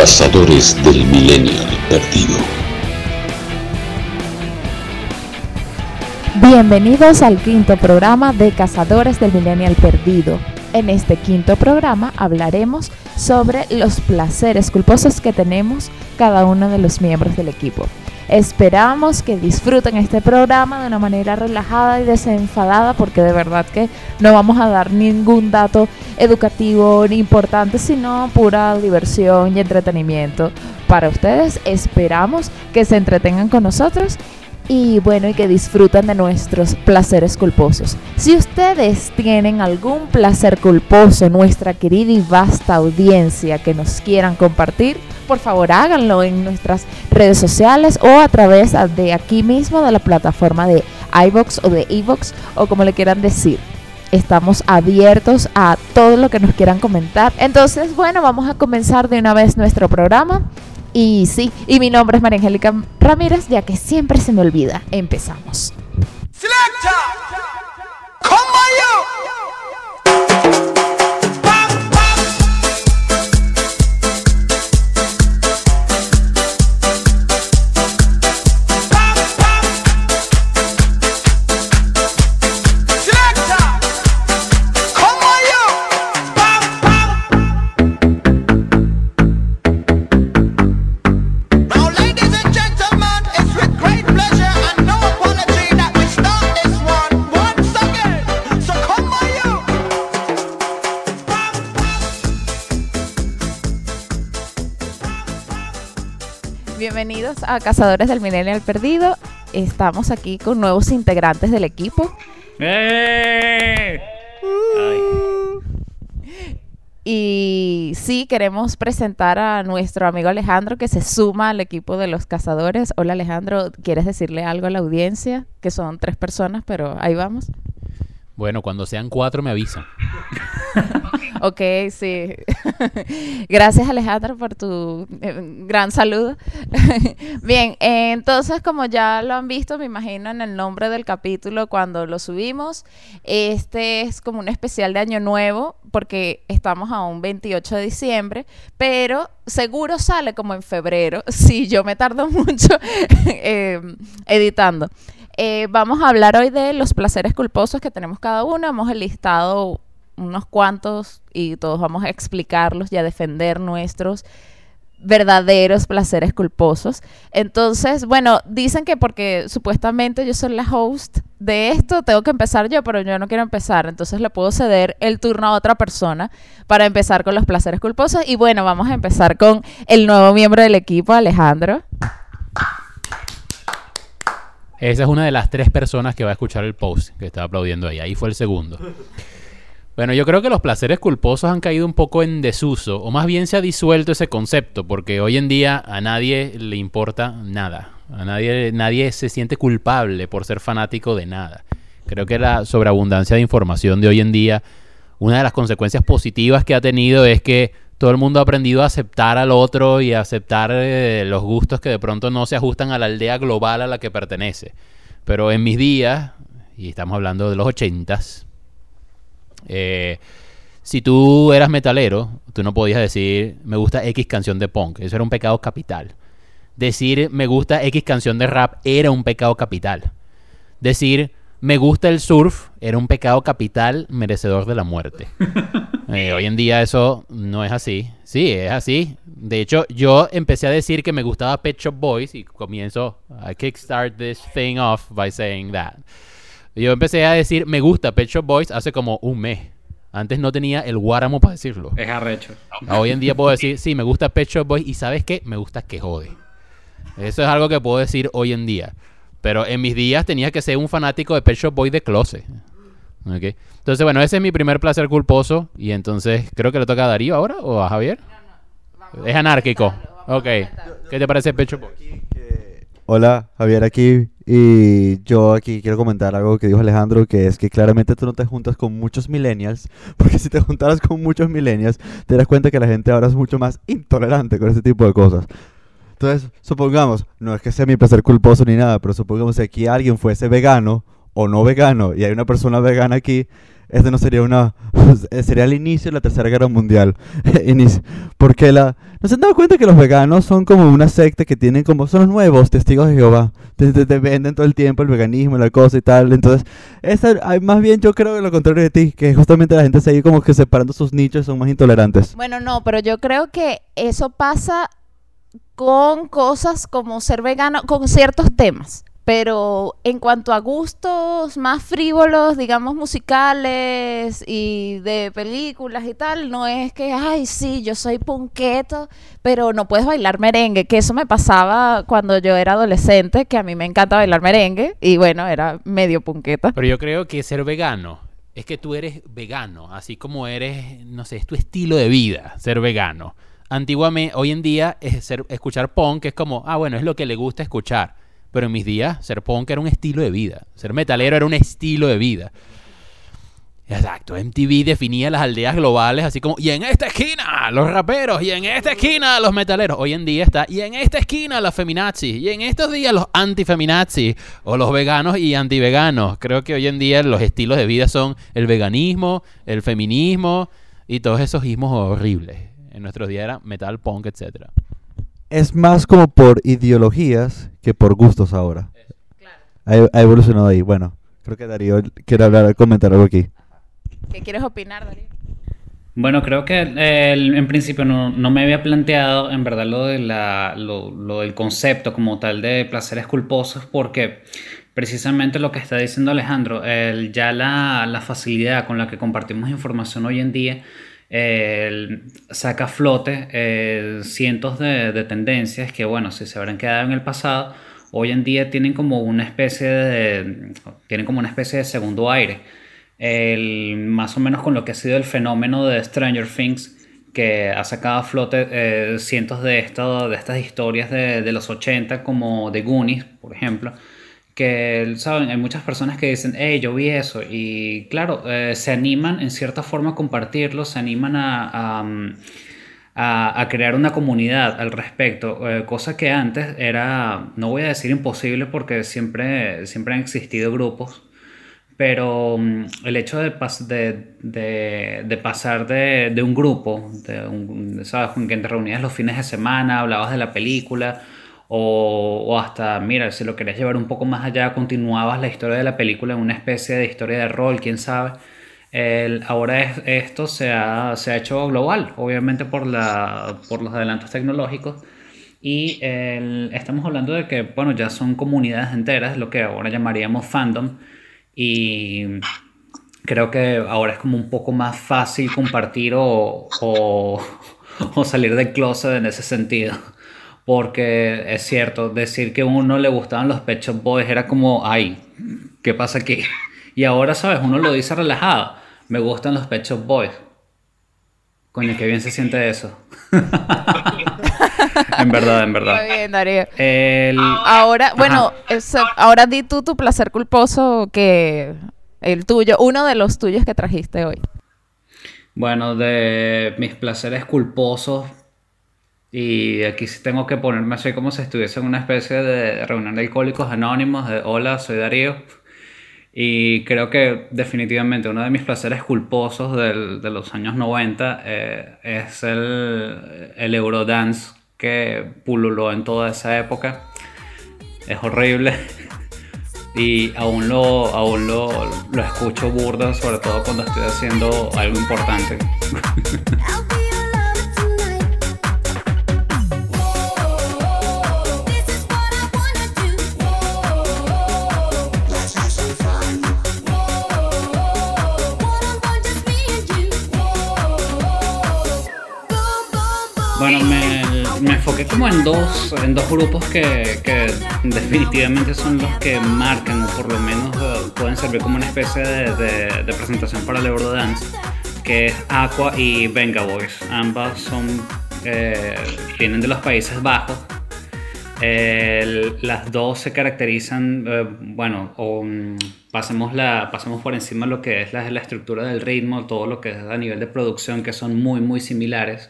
Cazadores del Millennial Perdido. Bienvenidos al quinto programa de Cazadores del Millennial Perdido. En este quinto programa hablaremos sobre los placeres culposos que tenemos cada uno de los miembros del equipo. Esperamos que disfruten este programa de una manera relajada y desenfadada porque de verdad que no vamos a dar ningún dato educativo ni importante, sino pura diversión y entretenimiento para ustedes. Esperamos que se entretengan con nosotros y bueno, y que disfruten de nuestros placeres culposos. Si ustedes tienen algún placer culposo, nuestra querida y vasta audiencia que nos quieran compartir, por favor háganlo en nuestras redes sociales o a través de aquí mismo de la plataforma de iBox o de eVox o como le quieran decir. Estamos abiertos a todo lo que nos quieran comentar. Entonces, bueno, vamos a comenzar de una vez nuestro programa. Y sí, y mi nombre es María Angélica Ramírez, ya que siempre se me olvida. Empezamos. Now, Bienvenidos a Cazadores del Millennial Perdido. Estamos aquí con nuevos integrantes del equipo. ¡Eh! Y sí, queremos presentar a nuestro amigo Alejandro que se suma al equipo de los cazadores. Hola Alejandro, ¿quieres decirle algo a la audiencia? Que son tres personas, pero ahí vamos. Bueno, cuando sean cuatro me avisan. Ok, sí. Gracias Alejandro por tu eh, gran saludo. Bien, eh, entonces como ya lo han visto, me imagino en el nombre del capítulo cuando lo subimos, este es como un especial de Año Nuevo porque estamos a un 28 de diciembre, pero seguro sale como en febrero, si yo me tardo mucho eh, editando. Eh, vamos a hablar hoy de los placeres culposos que tenemos cada uno. Hemos listado unos cuantos y todos vamos a explicarlos y a defender nuestros verdaderos placeres culposos. Entonces, bueno, dicen que porque supuestamente yo soy la host de esto, tengo que empezar yo, pero yo no quiero empezar. Entonces le puedo ceder el turno a otra persona para empezar con los placeres culposos. Y bueno, vamos a empezar con el nuevo miembro del equipo, Alejandro. Esa es una de las tres personas que va a escuchar el post que estaba aplaudiendo ahí. Ahí fue el segundo. Bueno, yo creo que los placeres culposos han caído un poco en desuso, o más bien se ha disuelto ese concepto, porque hoy en día a nadie le importa nada. A nadie, nadie se siente culpable por ser fanático de nada. Creo que la sobreabundancia de información de hoy en día, una de las consecuencias positivas que ha tenido es que todo el mundo ha aprendido a aceptar al otro y a aceptar eh, los gustos que de pronto no se ajustan a la aldea global a la que pertenece. Pero en mis días, y estamos hablando de los ochentas, eh, si tú eras metalero, tú no podías decir me gusta X canción de punk. Eso era un pecado capital. Decir me gusta X canción de rap era un pecado capital. Decir me gusta el surf era un pecado capital merecedor de la muerte. Eh, hoy en día eso no es así. Sí, es así. De hecho, yo empecé a decir que me gustaba Pet Shop Boys y comienzo a kickstart this thing off by saying that. Yo empecé a decir me gusta Pet Shop Boys hace como un mes. Antes no tenía el guáramo para decirlo. Es arrecho. Hoy en día puedo decir, sí, me gusta Pet Shop Boys y ¿sabes qué? Me gusta que jode. Eso es algo que puedo decir hoy en día. Pero en mis días tenía que ser un fanático de Pet Shop Boys de closet. ¿Ok? Entonces, bueno, ese es mi primer placer culposo. Y entonces, creo que le toca a Darío ahora o a Javier. Es anárquico. Ok. ¿Qué te parece Pet Shop Boys? Hola, Javier aquí. Y yo aquí quiero comentar algo que dijo Alejandro, que es que claramente tú no te juntas con muchos millennials, porque si te juntaras con muchos millennials, te das cuenta que la gente ahora es mucho más intolerante con ese tipo de cosas. Entonces, supongamos, no es que sea mi placer culposo ni nada, pero supongamos que aquí alguien fuese vegano o no vegano y hay una persona vegana aquí, este no sería una... sería el inicio de la Tercera Guerra Mundial. Porque la... ¿No se han dado cuenta que los veganos son como una secta que tienen como... Son los nuevos testigos de Jehová. Te, te- te venden todo el tiempo el veganismo, la cosa y tal. Entonces, esa, más bien yo creo que lo contrario de ti, que justamente la gente sigue como que separando sus nichos son más intolerantes. Bueno, no, pero yo creo que eso pasa con cosas como ser vegano, con ciertos temas. Pero en cuanto a gustos más frívolos, digamos musicales y de películas y tal, no es que, ay, sí, yo soy punqueto, pero no puedes bailar merengue, que eso me pasaba cuando yo era adolescente, que a mí me encanta bailar merengue y bueno, era medio punqueta. Pero yo creo que ser vegano es que tú eres vegano, así como eres, no sé, es tu estilo de vida, ser vegano. Antiguamente, hoy en día, es ser- escuchar punk es como, ah, bueno, es lo que le gusta escuchar. Pero en mis días, ser punk era un estilo de vida. Ser metalero era un estilo de vida. Exacto, MTV definía las aldeas globales así como, y en esta esquina los raperos, y en esta esquina los metaleros. Hoy en día está, y en esta esquina los feminazis, y en estos días los antifeminazis, o los veganos y antiveganos. Creo que hoy en día los estilos de vida son el veganismo, el feminismo y todos esos ismos horribles. En nuestros días era metal, punk, etcétera. Es más como por ideologías que por gustos ahora. Ha, ha evolucionado ahí. Bueno, creo que Darío quiere hablar, comentar algo aquí. ¿Qué quieres opinar, Darío? Bueno, creo que eh, en principio no, no me había planteado en verdad lo, de la, lo, lo del concepto como tal de placeres culposos porque precisamente lo que está diciendo Alejandro, el- ya la, la facilidad con la que compartimos información hoy en día saca a flote eh, cientos de, de tendencias que, bueno, si se habrán quedado en el pasado, hoy en día tienen como una especie de, tienen como una especie de segundo aire. Más o menos con lo que ha sido el fenómeno de Stranger Things, que ha sacado a flote eh, cientos de estas historias de, de los 80, como The Goonies, por ejemplo, que, ¿saben? Hay muchas personas que dicen, hey, yo vi eso, y claro, eh, se animan en cierta forma a compartirlo, se animan mm, a- a crear una comunidad al respecto, eh, cosa que antes era, no voy a decir imposible porque siempre, siempre han existido grupos, pero mm, el hecho de, pas- de, de- pasar de, de un grupo, de un, ¿sabes? Con que te reunías los fines de semana, hablabas de la película, o, o hasta, mira, si lo querías llevar un poco más allá, continuabas la historia de la película en una especie de historia de rol, quién sabe. El- ahora es- esto se ha, se ha hecho global, obviamente por, la, por los adelantos tecnológicos. Y el- estamos hablando de que, bueno, ya son comunidades enteras, lo que ahora llamaríamos fandom. Y creo que ahora es como un poco más fácil compartir o, o, o salir del closet en ese sentido. Porque es cierto, decir que a uno le gustaban los Pet Shop Boys era como, ay, ¿qué pasa aquí? Y ahora, ¿sabes? Uno lo dice relajado. Me gustan los Pet Shop Boys. Coño, qué bien se siente eso. en verdad, en verdad. Muy bien, Darío. El... Ahora, bueno, es- ahora di tú tu placer culposo que el tuyo, uno de los tuyos que trajiste hoy. Bueno, de mis placeres culposos. Y aquí sí tengo que ponerme así como si estuviese en una especie de reunión de alcohólicos anónimos. De hola, soy Darío. Y creo que definitivamente uno de mis placeres culposos del- de los años 90 eh, es el, el Eurodance que pululó en toda esa época. Es horrible. Y aún lo, aún lo, lo escucho burda, sobre todo cuando estoy haciendo algo importante. Bueno, me, me enfoqué como en dos, en dos grupos que, que definitivamente son los que marcan o por lo menos eh, pueden servir como una especie de, de- de presentación para el Eurodance, que es Aqua y Venga Boys. Ambas son, eh, vienen de los Países Bajos. Las dos se caracterizan, eh, bueno, mm, pasemos, la, pasemos por encima lo que es la, la estructura del ritmo, todo lo que es a nivel de producción, que son muy, muy similares.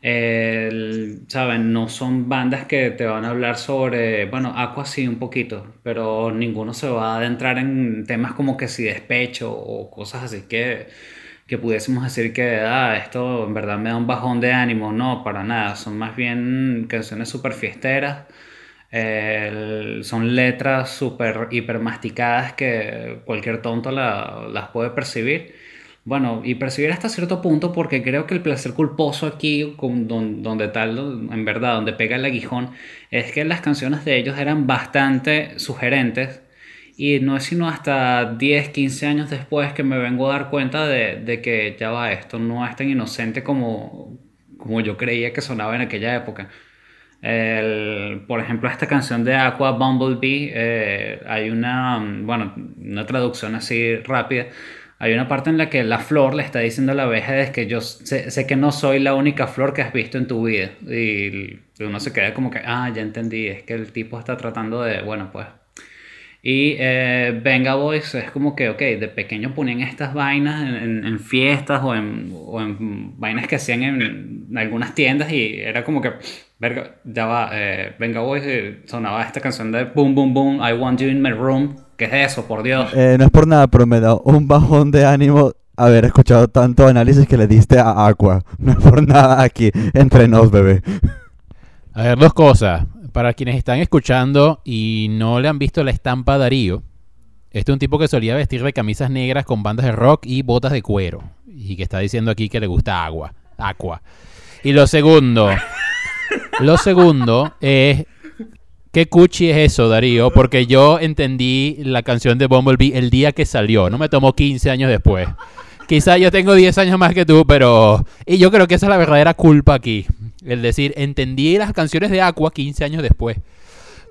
El- ¿saben? No son bandas que te van a hablar sobre, bueno, Aqua sí un poquito, pero ninguno se va a adentrar en temas como que si despecho o cosas así que, que pudiésemos decir que, ah, esto en verdad me da un bajón de ánimo. No, para nada. Son más bien canciones súper fiesteras. El- son letras súper hiper masticadas que cualquier tonto la- las puede percibir. Bueno, y percibir hasta cierto punto porque creo que el placer culposo aquí, con- don- donde tal, en verdad, donde pega el aguijón, es que las canciones de ellos eran bastante sugerentes y no es sino hasta 10, 15 años después que me vengo a dar cuenta de, de que ya va, esto no es tan inocente como, como yo creía que sonaba en aquella época. El- por ejemplo, esta canción de Aqua Bumblebee, eh, hay una, mm, bueno, una traducción así rápida. Hay una parte en la que la flor le está diciendo a la abeja es que yo sé, sé que no soy la única flor que has visto en tu vida. Y uno se queda como que, ah, ya entendí, es que el tipo está tratando de, bueno, pues y eh, Venga Boys es como que, ok, de pequeño ponían estas vainas en, en- en fiestas o en, o en vainas que hacían en, en algunas tiendas y era como que, verga, ya va, eh, Venga Boys eh, sonaba esta canción de Boom Boom Boom, I Want You in My Room. ¿Qué es eso, por Dios? Eh, no es por nada, pero me da un bajón de ánimo haber escuchado tanto análisis que le diste a Aqua. No es por nada aquí, entre nos, bebé. A ver, dos cosas. Para quienes están escuchando y no le han visto la estampa a Darío, este es un tipo que solía vestir de camisas negras con bandas de rock y botas de cuero. Y que está diciendo aquí que le gusta agua. Aqua. Y lo segundo. lo segundo es. ¿Qué cuchi es eso, Darío? Porque yo entendí la canción de Bumblebee el día que salió. No me tomó 15 años después. Quizá yo tengo 10 años más que tú, pero... Y yo creo que esa es la verdadera culpa aquí. El decir, entendí las canciones de Aqua 15 años después.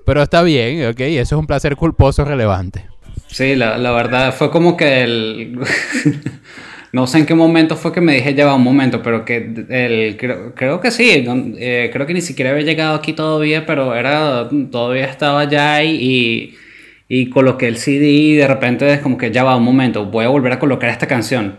Pero está bien, ok, eso es un placer culposo relevante. Sí, la, la verdad fue como que el... no sé en qué momento fue que me dije ya va un momento, pero que el, creo, creo que sí, no, eh, creo que ni siquiera había llegado aquí todavía, pero era todavía estaba allá y, y, y coloqué el CD y de repente es como que ya va un momento, voy a volver a colocar esta canción.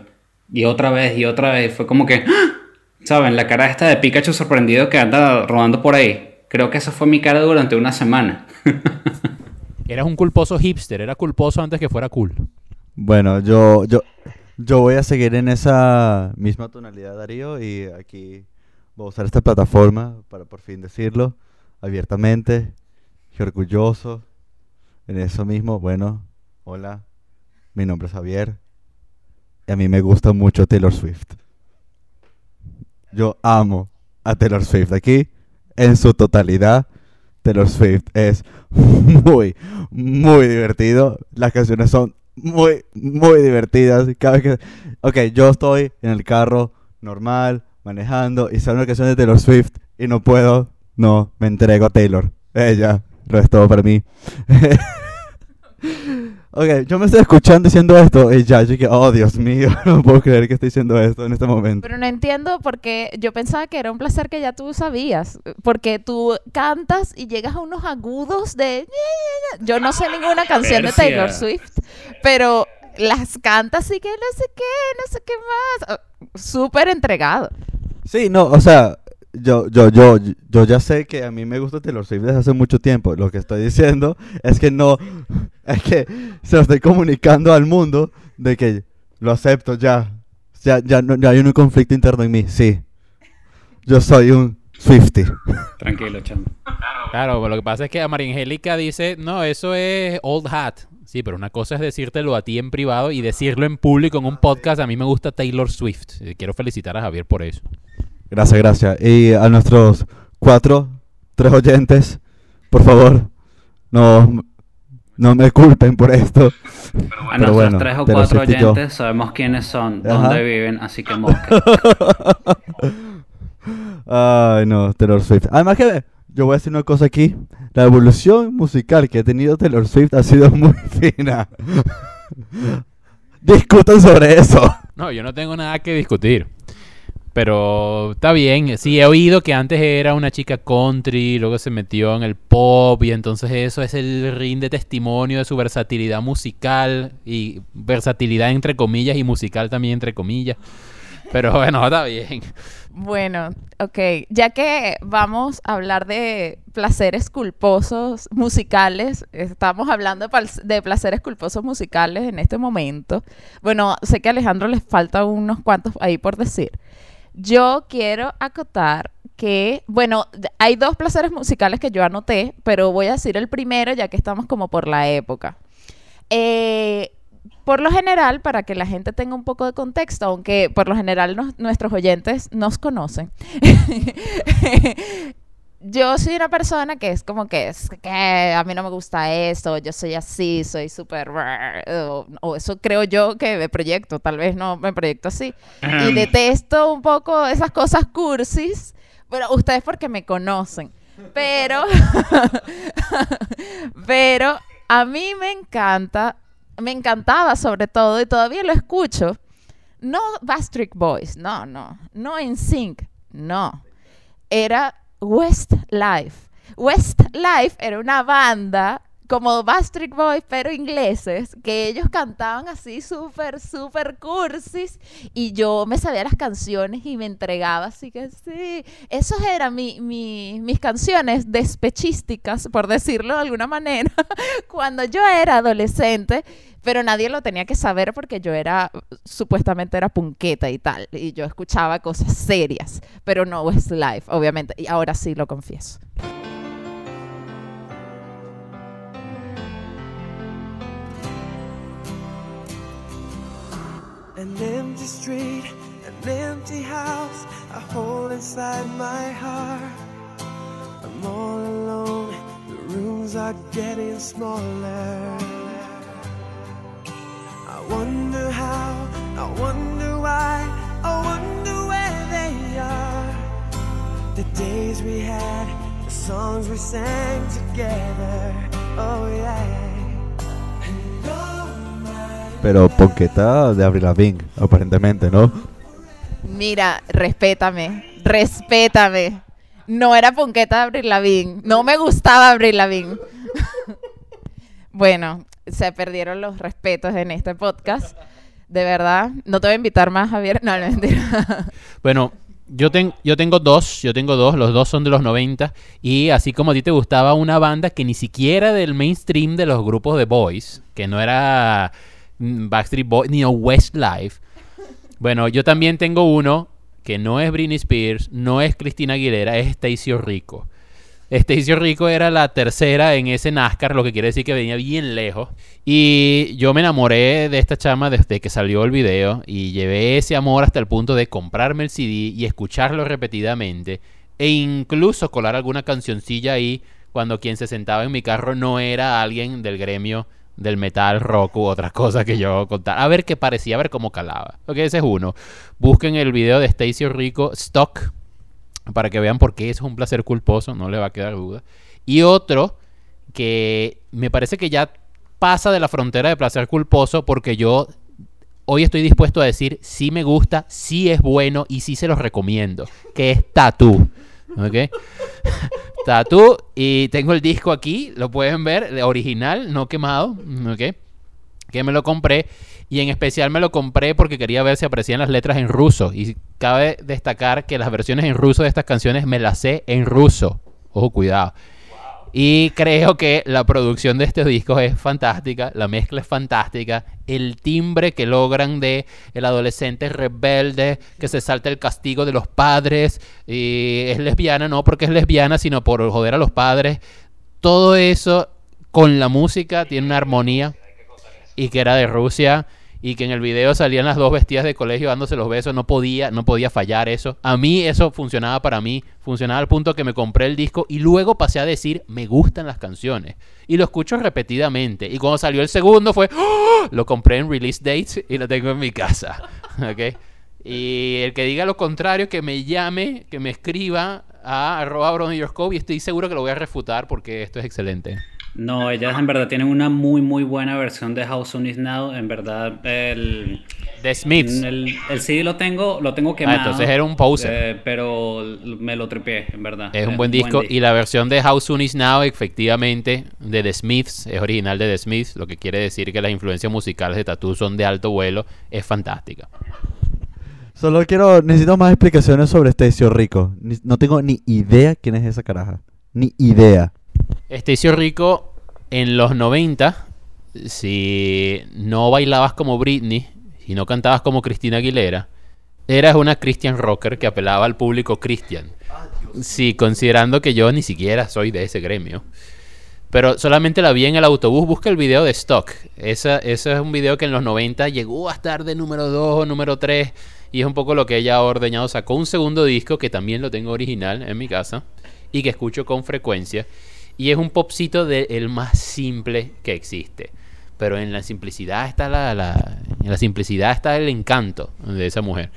Y otra vez y otra vez, fue como que, ¡ah! ¿Saben? La cara esta de Pikachu sorprendido que anda rodando por ahí. Creo que esa fue mi cara durante una semana. Eras un culposo hipster, era culposo antes que fuera cool. Bueno, yo, yo, yo voy a seguir en esa misma tonalidad, Darío, y aquí voy a usar esta plataforma para por fin decirlo abiertamente y orgulloso en eso mismo. Bueno, hola, mi nombre es Javier y a mí me gusta mucho Taylor Swift. Yo amo a Taylor Swift aquí en su totalidad. Taylor Swift es muy, muy divertido. Las canciones son muy, muy divertidas. Cada vez que... Ok, yo estoy en el carro normal, manejando, y sale una canción de Taylor Swift y no puedo. No, me entrego a Taylor. Ella lo es todo para mí. ok, yo me estoy escuchando diciendo esto y ya, yo que, oh Dios mío, no puedo creer que estoy diciendo esto en este momento. Pero no entiendo por qué yo pensaba que era un placer que ya tú sabías, porque tú cantas y llegas a unos agudos de... Yo no sé ninguna canción de. Taylor Swift, pero las cantas y que no sé qué, no sé qué más. Ah, Súper entregado. Sí, no, o sea, yo, yo, yo, yo ya sé que a mí me gusta Taylor Swift desde hace mucho tiempo. Lo que estoy diciendo es que no, es que se lo estoy comunicando al mundo de que lo acepto ya. Ya, ya, no, ya hay un conflicto interno en mí, sí. Yo soy un Swifty. Tranquilo, chamo. Claro, pero lo que pasa es que a María Angélica dice, no, eso es old hat. Sí, pero una cosa es decírtelo a ti en privado y decirlo en público en un podcast. A mí me gusta Taylor Swift. Eh, Quiero felicitar a Javier por eso. Gracias, gracias. Y a nuestros cuatro, tres oyentes, por favor, no, no me culpen por esto. A Pero nuestros bueno, tres o cuatro yo. oyentes sabemos quiénes son, Ajá. dónde viven, así que mosca. Ay, no, Taylor Swift. Además que yo voy a decir una cosa aquí. La evolución musical que ha tenido Taylor Swift ha sido muy fina. Discutan sobre eso. No, yo no tengo nada que discutir. Pero está bien. Sí, he oído que antes era una chica country, luego se metió en el pop y entonces eso es el rinde testimonio de su versatilidad musical y versatilidad entre comillas y musical también entre comillas. Pero bueno, está bien. Bueno, ok, ya que vamos a hablar de placeres culposos musicales, estamos hablando de, de placeres culposos musicales en este momento. Bueno, sé que a Alejandro les falta unos cuantos ahí por decir. Yo quiero acotar que, bueno, hay dos placeres musicales que yo anoté, pero voy a decir el primero ya que estamos como por la época. Eh, por lo general, para que la gente tenga un poco de contexto, aunque por lo general nuestros oyentes nos conocen, yo soy una persona que es como que es que a mí no me gusta esto, yo soy así, soy súper... O, o eso creo yo que me proyecto, tal vez no me proyecto así. Y detesto un poco esas cosas cursis, pero ustedes porque me conocen. Pero, pero a mí me encanta, me encantaba sobre todo, y todavía lo escucho, no Backstreet Boys, no, no, no Sync, no. Era Westlife. Westlife era una banda como Backstreet Boys, pero ingleses, que ellos cantaban así súper, súper cursis, y yo me sabía las canciones y me entregaba, así que sí. Esos eran mi- mi- mis canciones despechísticas, por decirlo de alguna manera, cuando yo era adolescente, pero nadie lo tenía que saber porque yo era, supuestamente era punqueta y tal, y yo escuchaba cosas serias, pero no Westlife, obviamente, y ahora sí lo confieso. An empty street, an empty house, a hole inside my heart. I'm all alone, the rooms are getting smaller. I wonder how, I wonder why, I wonder where they are. The days we had, the songs we sang together. Oh yeah. Pero ponqueta de Avril Lavigne, aparentemente, ¿no? Mira, respétame, respétame. No era punqueta de Abril Lavigne, no me gustaba Abril Lavigne. bueno, se perdieron los respetos en este podcast. De verdad, no te voy a invitar más, Javier. No, no, mentira. Bueno, yo, ten- yo tengo dos, yo tengo dos, los dos son de los 90 y así como a ti te gustaba una banda que ni siquiera del mainstream de los grupos de boys, que no era mm, Backstreet Boys ni Westlife. Bueno, yo también tengo uno que no es Britney Spears, no es Cristina Aguilera, es Stacy Rico. Stacy Rico era la tercera en ese NASCAR, lo que quiere decir que venía bien lejos. Y yo me enamoré de esta chama desde que salió el video y llevé ese amor hasta el punto de comprarme el CD y escucharlo repetidamente e incluso colar alguna cancioncilla ahí cuando quien se sentaba en mi carro no era alguien del gremio del metal, rock u otras cosas que yo contara. A ver qué parecía, a ver cómo calaba. Ok, ese es uno. Busquen el video de Stacy Rico, Stock, para que vean por qué es un placer culposo, no le va a quedar duda. Y otro que me parece que ya pasa de la frontera de placer culposo porque yo hoy estoy dispuesto a decir sí me gusta, sí es bueno y sí se los recomiendo, que es Tattoo. ¿Ok? Tattoo y tengo el disco aquí, lo pueden ver, original, no quemado, ¿ok? Que me lo compré y en especial me lo compré porque quería ver si aparecían las letras en ruso y cabe destacar que las versiones en ruso de estas canciones me las sé en ruso. Ojo, cuidado. Y creo que la producción de estos discos es fantástica, la mezcla es fantástica, el timbre que logran de el adolescente rebelde que se salta el castigo de los padres y es lesbiana no porque es lesbiana sino por joder a los padres. Todo eso con la música tiene una armonía y que era de Rusia y que en el video salían las dos vestidas de colegio dándose los besos, no podía, no podía fallar eso. A mí eso funcionaba para mí, funcionaba al punto que me compré el disco y luego pasé a decir, me gustan las canciones. Y lo escucho repetidamente. Y cuando salió el segundo fue, ¡Oh! lo compré en release date y lo tengo en mi casa. ¿Ok? Y el que diga lo contrario, que me llame, que me escriba a arroba y estoy seguro que lo voy a refutar porque esto es excelente. No, ellas en verdad tienen una muy muy buena versión de How Soon Is Now. En verdad, el, The Smiths. el, el CD lo tengo, lo tengo quemado. Ah, entonces era un poser. eh, pero me lo tripié, en verdad. Es un buen disco. Y la versión de How Soon Is Now, efectivamente, de The Smiths, es original de The Smiths, lo que quiere decir que las influencias musicales de Tattoo son de alto vuelo, es fantástica. Solo quiero, necesito más explicaciones sobre Stacio Rico. No tengo ni idea quién es esa caraja. Ni idea. Stacio Rico en los 90, si no bailabas como Britney y no cantabas como Cristina Aguilera, eras una Christian rocker que apelaba al público Christian. Sí, considerando que yo ni siquiera soy de ese gremio. Pero solamente la vi en el autobús. Busca el video de Stock. Esa, ese es un video que en los 90 llegó a estar de número 2 o número 3. Y es un poco lo que ella ha ordeñado. Sacó un segundo disco que también lo tengo original en mi casa. Y que escucho con frecuencia. Y es un popcito del más simple que existe. Pero en la simplicidad está la, la- en la simplicidad está el encanto de esa mujer.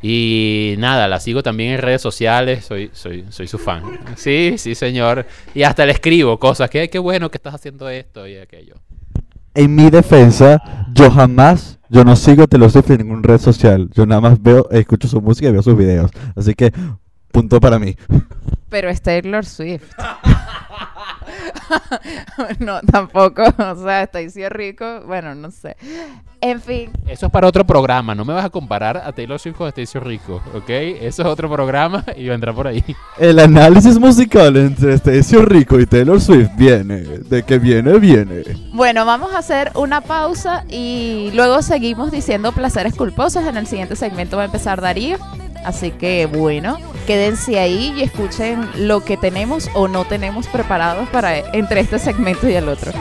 Y nada, la sigo también en redes sociales, soy, soy, soy su fan. Sí, sí, señor. Y hasta le escribo cosas, que qué bueno que estás haciendo esto y aquello. En mi defensa, yo jamás, yo no sigo Taylor Swift en ninguna red social. Yo nada más veo, escucho su música y veo sus videos. Así que, punto para mí. Pero es Taylor Swift. no, tampoco. O sea, Stacy Rico. Bueno, no sé. En fin. Eso es para otro programa, no me vas a comparar a Taylor Swift con Stacio Rico, ¿ok? Eso es otro programa y vendrá por ahí. El análisis musical entre Stacio Rico y Taylor Swift viene. De que viene, viene. Bueno, vamos a hacer una pausa y luego seguimos diciendo placeres culposos. En el siguiente segmento va a empezar Darío. Así que bueno, quédense ahí y escuchen lo que tenemos o no tenemos preparados para entre este segmento y el otro.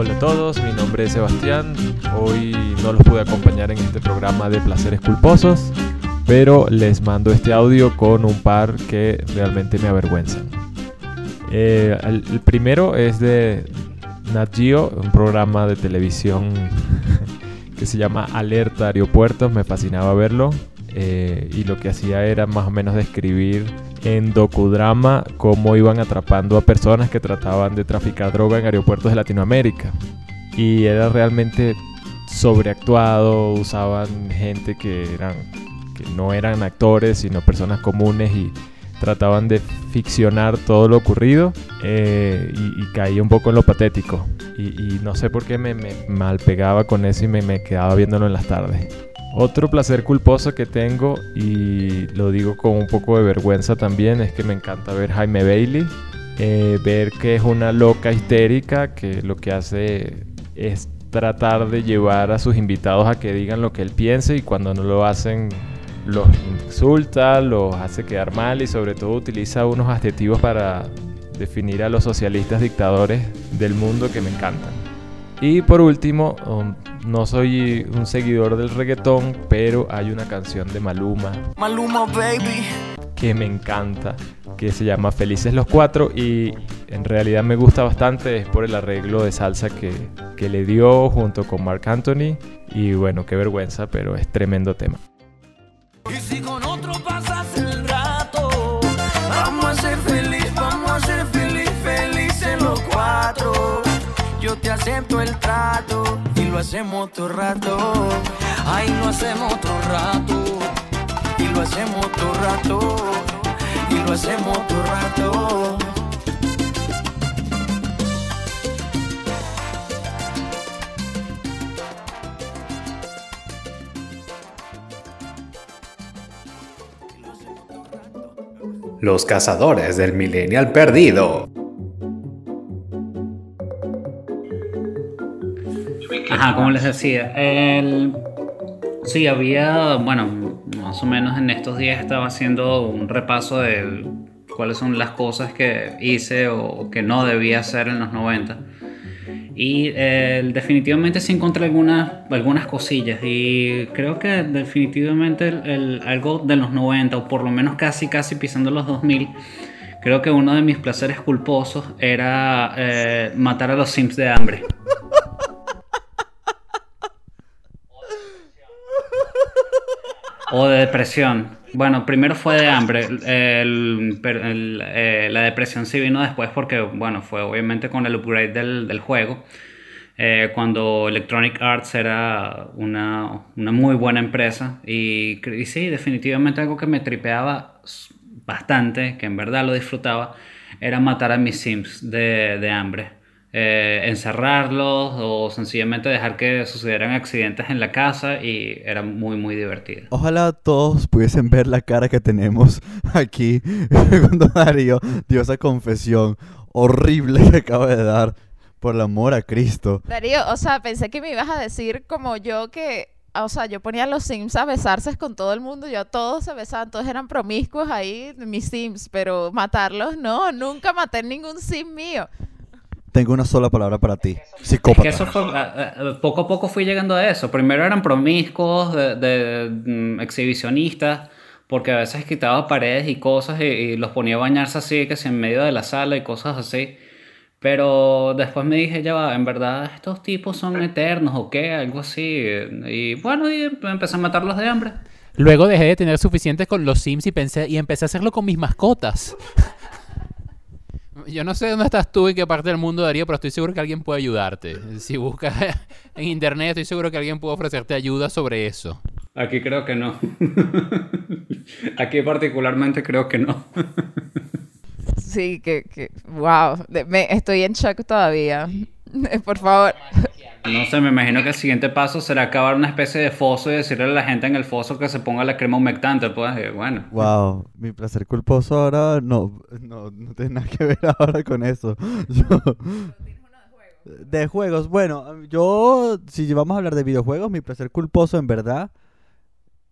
Hola a todos, mi nombre es Sebastián. Hoy no los pude acompañar en este programa de placeres culposos, pero les mando este audio con un par que realmente me avergüenzan. Eh, el, primero es de Nat Geo, un programa de televisión que se llama Alerta Aeropuertos, me fascinaba verlo. eh, y lo que hacía era más o menos describir en docudrama cómo iban atrapando a personas que trataban de traficar droga en aeropuertos de Latinoamérica. Y era realmente sobreactuado, usaban gente que eran que no eran actores, sino personas comunes y trataban de ficcionar todo lo ocurrido eh, y, y caía un poco en lo patético. Y, no sé por qué me, me mal pegaba con eso y me quedaba viéndolo en las tardes. Otro placer culposo que tengo, y lo digo con un poco de vergüenza también, es que me encanta ver Jaime Bailey. eh, ver que es una loca histérica que lo que hace es tratar de llevar a sus invitados a que digan lo que él piense y cuando no lo hacen los insulta, los hace quedar mal y sobre todo utiliza unos adjetivos para definir a los socialistas dictadores del mundo que me encantan. Y por último, um, no soy un seguidor del reggaetón, pero hay una canción de Maluma Maluma, baby. que me encanta, que se llama Felices los Cuatro y en realidad me gusta bastante, es por el arreglo de salsa que, que le dio junto con Mark Anthony y bueno, qué vergüenza, pero es tremendo tema. Y si con otro pasas el rato, vamos a ser feliz, vamos a ser feliz, felices los cuatro. Yo te acepto el trato lo hacemos todo rato. Ay, lo hacemos todo rato. Y lo hacemos todo rato. Y lo hacemos todo rato. Los cazadores del millennial perdido. Ajá, como les decía, el... sí, había, bueno, más o menos en estos días estaba haciendo un repaso de cuáles son las cosas que hice o que no debía hacer en los 90. Y eh, definitivamente sí encontré algunas, algunas cosillas y creo que definitivamente el- el- algo de los 90 o por lo menos casi casi pisando los 2000 creo que uno de mis placeres culposos era eh, matar a los Sims de hambre. O de depresión. Bueno, primero fue de hambre. Eh, la depresión sí vino después porque, bueno, fue obviamente con el upgrade del, del juego. Eh, cuando Electronic Arts era una, una muy buena empresa. Y, y sí, definitivamente algo que me tripeaba bastante, que en verdad lo disfrutaba, era matar a mis Sims de, de hambre. Eh, encerrarlos o sencillamente dejar que sucedieran accidentes en la casa y era muy, muy divertido. Ojalá todos pudiesen ver la cara que tenemos aquí cuando Darío dio esa confesión horrible que acaba de dar por el amor a Cristo. Darío, o sea, pensé que me ibas a decir como yo que, o sea, yo ponía a los Sims a besarse con todo el mundo, yo todos se besaban, todos eran promiscuos ahí, mis Sims, pero matarlos no, nunca maté ningún Sim mío. Tengo una sola palabra para ti. Es Psicópata. que eso fue, a- a- poco a poco fui llegando a eso. Primero eran promiscuos, de, de, mm, exhibicionistas, porque a veces quitaba paredes y cosas y, y los ponía a bañarse así, que si en medio de la sala y cosas así. Pero después me dije, ya va, en verdad estos tipos son eternos o qué, algo así. Y bueno, y empecé a matarlos de hambre. Luego dejé de tener suficientes con los Sims y pensé y empecé a hacerlo con mis mascotas. Yo no sé dónde estás tú y qué parte del mundo Darío, pero estoy seguro que alguien puede ayudarte. Si buscas en internet, estoy seguro que alguien puede ofrecerte ayuda sobre eso. Aquí creo que no. Aquí particularmente creo que no. Sí, que, que, wow, me, estoy en shock todavía. Por favor. No sé, me imagino que el siguiente paso será cavar una especie de foso y decirle a la gente en el foso que se ponga la crema humectante. Pues eh, bueno. Wow, mi placer culposo ahora no, no, no tiene nada que ver ahora con eso. Yo- de juegos, bueno, yo, si vamos a hablar de videojuegos, mi placer culposo en verdad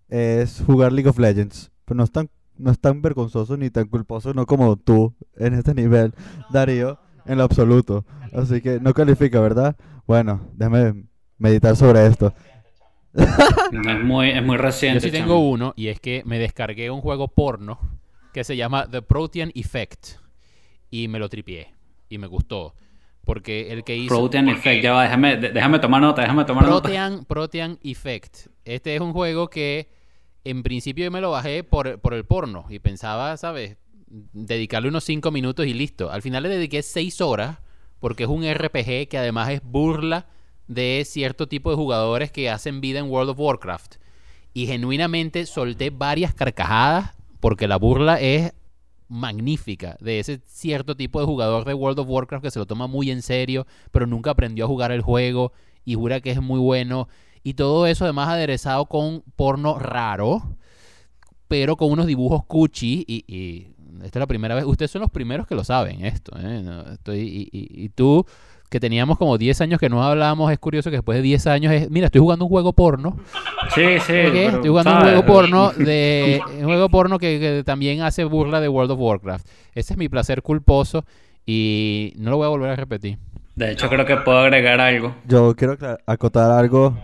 es jugar League of Legends. Pero no es tan, no es tan vergonzoso ni tan culposo, no como tú en este nivel, Darío, en lo absoluto. Así que no califica, ¿verdad? Bueno, déjame meditar sobre esto. Es muy, es muy reciente. Yo sí tengo chamo. uno y es que me descargué un juego porno que se llama The Protean Effect y me lo tripié y me gustó. Porque el que hizo... Protein Effect, ya va, déjame, déjame tomar nota, déjame tomar nota. Protean, Protean Effect. Este es un juego que en principio yo me lo bajé por, por el porno y pensaba, ¿sabes? Dedicarle unos 5 minutos y listo. Al final le dediqué 6 horas porque es un RPG que además es burla de cierto tipo de jugadores que hacen vida en World of Warcraft. Y genuinamente solté varias carcajadas porque la burla es magnífica de ese cierto tipo de jugador de World of Warcraft que se lo toma muy en serio, pero nunca aprendió a jugar el juego y jura que es muy bueno. Y todo eso además aderezado con porno raro, pero con unos dibujos cuchi y, y esta es la primera vez. Ustedes son los primeros que lo saben esto. ¿eh? No, estoy, y, y- y tú, que teníamos como 10 años que no hablábamos, es curioso que después de 10 años es, mira, estoy jugando un juego porno. Sí, sí. Estoy jugando un juego porno de un juego porno que, que también hace burla de World of Warcraft. Ese es mi placer culposo y no lo voy a volver a repetir. De hecho, creo que puedo agregar algo. Yo quiero acotar algo.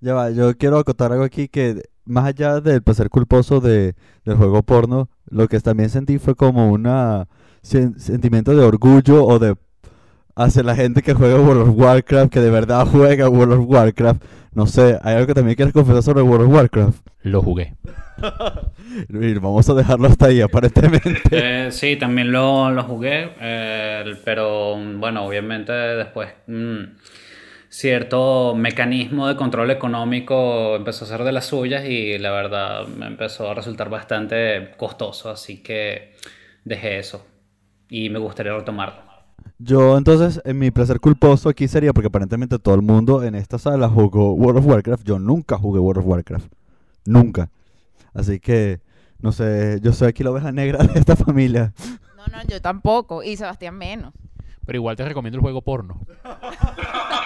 Ya va, yo quiero acotar algo aquí que más allá del placer culposo de, del juego porno, lo que también sentí fue como una sen- sentimiento de orgullo o de hacia la gente que juega World of Warcraft, que de verdad juega World of Warcraft. No sé, hay algo que también quieres confesar sobre World of Warcraft. Lo jugué. Vamos a dejarlo hasta ahí, aparentemente. Eh, sí, también lo, lo jugué, eh, pero bueno, obviamente después mm, cierto mecanismo de control económico empezó a ser de las suyas y la verdad me empezó a resultar bastante costoso, así que dejé eso y me gustaría retomarlo. Yo entonces, en mi placer culposo aquí sería porque aparentemente todo el mundo en esta sala jugó World of Warcraft. Yo nunca jugué World of Warcraft. Nunca. Así que, no sé, yo soy aquí la oveja negra de esta familia. No, no, yo tampoco. Y Sebastián menos. Pero igual te recomiendo el juego porno.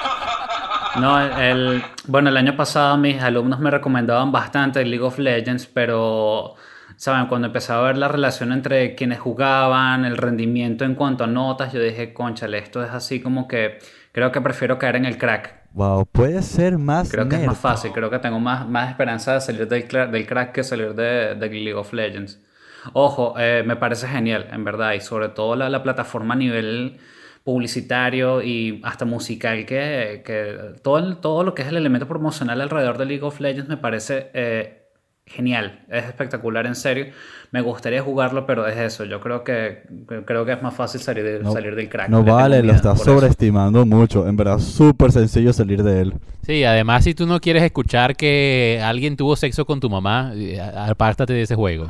No, el, bueno, el año pasado mis alumnos me recomendaban bastante League of Legends, pero, ¿saben? Cuando empecé a ver la relación entre quienes jugaban, el rendimiento en cuanto a notas, yo dije, conchale, esto es así como que creo que prefiero caer en el crack. Wow, puede ser más Creo que es más fácil, creo que tengo más, más esperanza de salir del, del crack que salir de, de League of Legends. Ojo, eh, me parece genial, en verdad, y sobre todo la, la plataforma a nivel publicitario y hasta musical que, que todo, todo lo que es el elemento promocional alrededor de League of Legends me parece eh, genial, es espectacular en serio. Me gustaría jugarlo, pero es eso, yo creo que creo que es más fácil salir, de- No, salir del crack. no vale, lo estás eso. sobreestimando mucho. En verdad, súper sencillo salir de él. Sí, además si tú no quieres escuchar que alguien tuvo sexo con tu mamá, eh, apártate de ese juego.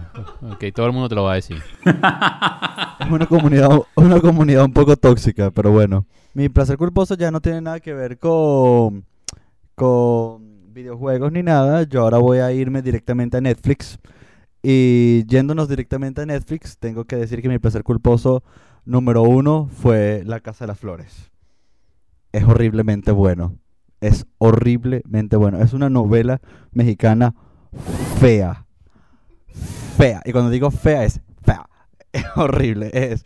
Ok, todo el mundo te lo va a decir. Es una comunidad, una comunidad un poco tóxica, pero bueno. Mi placer culposo ya no tiene nada que ver con, con videojuegos ni nada. Yo ahora voy a irme directamente a Netflix. Y yéndonos directamente a Netflix, tengo que decir que mi placer culposo número uno fue La Casa de las Flores. Es horriblemente bueno. Es horriblemente bueno. Es una novela mexicana fea. Fea. Y cuando digo fea es fea. Es horrible. Es,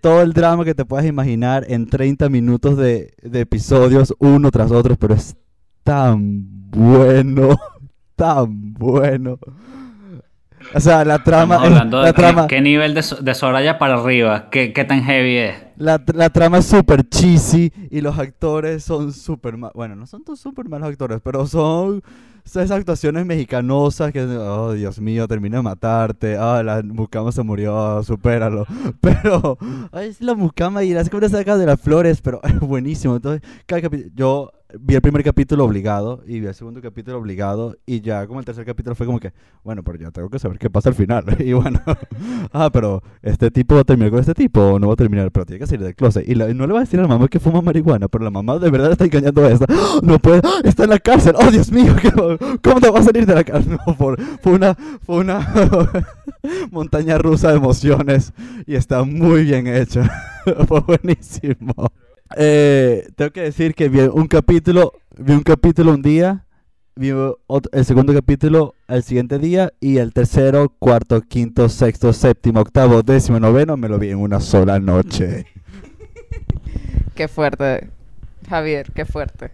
todo el drama que te puedas imaginar en 30 minutos de, de episodios uno tras otro. Pero es tan bueno. Tan bueno. O sea, la trama... Estamos hablando la de trama qué nivel de, so- de Soraya para arriba, qué, qué tan heavy es. La, la trama es súper cheesy y los actores son súper mal. Bueno, no son todos súper malos actores, pero son esas actuaciones mexicanosas que, oh Dios mío, termina de matarte. Ah, la mucama se murió, ah, supéralo. Pero, ay, es la mucama y las cosas saca de las flores, pero es buenísimo. Entonces, cada capi- yo vi el primer capítulo obligado y vi el segundo capítulo obligado y ya como el tercer capítulo fue como que, bueno, pero ya tengo que saber qué pasa al final. Y bueno, ah, pero este tipo va a terminar con este tipo o no va a terminar, pero tiene que salir del closet. Y no le va a decir a la mamá que fuma marihuana, pero la mamá de verdad está engañando a esta. ¡Ah! No puede, ¡Ah! está en la cárcel. Oh, Dios mío, ¿qué- ¿cómo te va a salir de la cárcel? Fue una, fue una montaña rusa de emociones y está muy bien hecha. fue buenísimo. Eh, tengo que decir que vi un capítulo, vi un capítulo un día, vi el segundo capítulo el siguiente día y el tercero, cuarto, quinto, sexto, séptimo, octavo, décimo, noveno me lo vi en una sola noche. Qué fuerte, Javier, qué fuerte.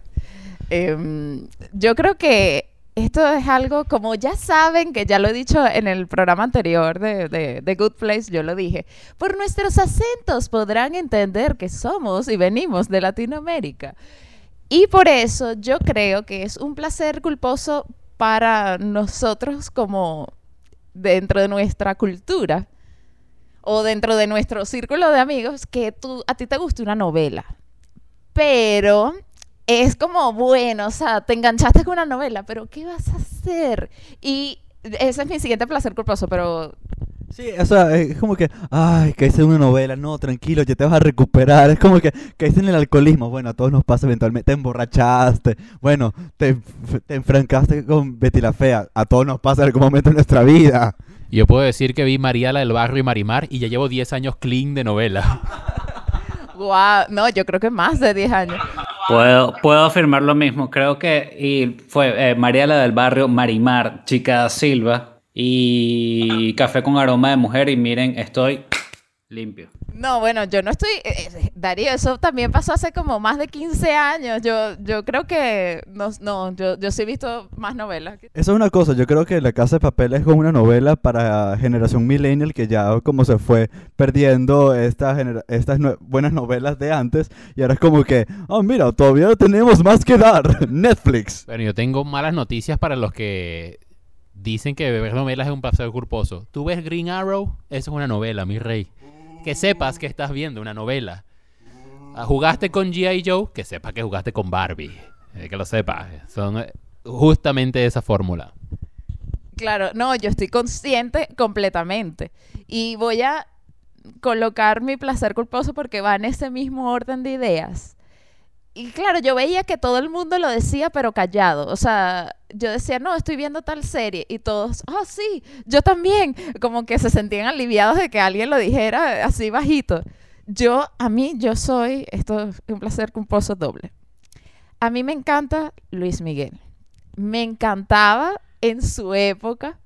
Em, yo creo que esto es algo, como ya saben, que ya lo he dicho en el programa anterior de, de, de Good Place, yo lo dije, por nuestros acentos podrán entender que somos y venimos de Latinoamérica. Y por eso yo creo que es un placer culposo para nosotros como dentro de nuestra cultura o dentro de nuestro círculo de amigos que tú, a ti te guste una novela. Pero es como, bueno, o sea, te enganchaste con una novela, pero ¿qué vas a hacer? Y ese es mi siguiente placer culposo, pero Sí, o sea, es como que, ay, caíste en una novela, no, tranquilo, ya te vas a recuperar. Es como que caíste en el alcoholismo, bueno, a todos nos pasa eventualmente, te emborrachaste, bueno, te, te enfrancaste con Betty la Fea, a todos nos pasa en algún momento en nuestra vida. Yo puedo decir que vi María la del Barrio y Marimar y ya llevo 10 años clean de novela. Guau, no, yo creo que más de 10 años. Puedo, puedo afirmar lo mismo. Creo que y fue eh, María la del barrio, Marimar, Chica Silva y Café con aroma de mujer. Y miren, estoy limpio. No, bueno, yo no estoy... eh, eh, Darío, eso también pasó hace como más de 15 años. Yo, yo creo que... No, no yo, yo sí he visto más novelas. Eso es una cosa, yo creo que La Casa de Papel es como una novela para generación millennial que ya como se fue perdiendo estas nue- buenas novelas de antes y ahora es como que, oh mira, todavía tenemos más que dar, Netflix. Bueno, yo tengo malas noticias para los que dicen que ver novelas es un placer culposo. ¿Tú ves Green Arrow? Eso es una novela, mi rey. Que sepas que estás viendo una novela. Ah, ¿Jugaste con G.I. Joe? Que sepas que jugaste con Barbie. Eh, que lo sepas. Son eh, justamente esa fórmula. Claro, no, yo estoy consciente completamente. Y voy a colocar mi placer culposo porque va en ese mismo orden de ideas. Y claro, yo veía que todo el mundo lo decía, pero callado. O sea, yo decía, no, estoy viendo tal serie. Y todos, oh, sí, yo también. Como que se sentían aliviados de que alguien lo dijera así bajito. Yo, a mí, yo soy, esto es un placer culposo doble. A mí me encanta Luis Miguel. Me encantaba en su época.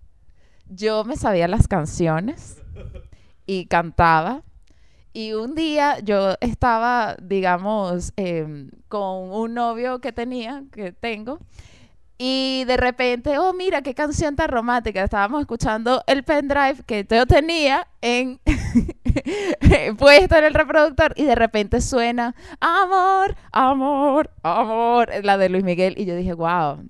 Yo me sabía las canciones y cantaba. Y un día yo estaba, digamos, em, con un novio que tenía, que tengo, Y de repente, oh, mira qué canción tan romántica. Estábamos escuchando el pendrive que yo tenía en puesto en el reproductor y de repente suena amor, amor, amor, la de Luis Miguel. Y yo dije, wow.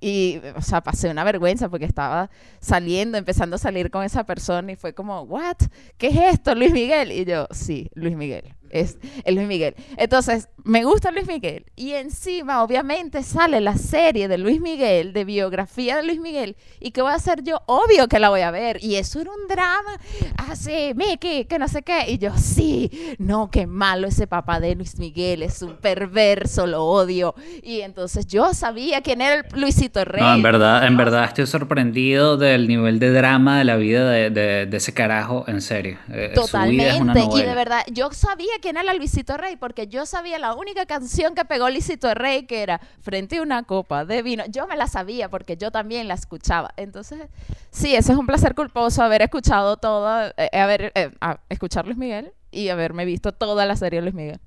Y, o sea, pasé una vergüenza porque estaba saliendo, empezando a salir con esa persona y fue como, ¿what? ¿Qué es esto, Luis Miguel? Y yo, sí, Luis Miguel. Es el Luis Miguel. Entonces, me gusta Luis Miguel. Y encima, obviamente, sale la serie de Luis Miguel, de biografía de Luis Miguel. ¿Y qué voy a hacer yo? Obvio que la voy a ver. Y eso era un drama. Así, Mickey, que no sé qué. Y yo, sí, no, qué malo ese papá de Luis Miguel. Es un perverso, lo odio. Y entonces yo sabía quién era el Luisito Rey. No, en verdad, en verdad estoy sorprendido del nivel de drama de la vida de, de- de ese carajo, en serio. Eh, su vida es una Totalmente. Y de verdad, yo sabía quién era Luisito Rey porque yo sabía la única canción que pegó Luisito Rey que era Frente a una copa de vino. Yo me la sabía porque yo también la escuchaba. Entonces, sí, ese es un placer culposo haber escuchado toda, eh, haber, eh, a- escuchar Luis Miguel y haberme visto toda la serie Luis Miguel.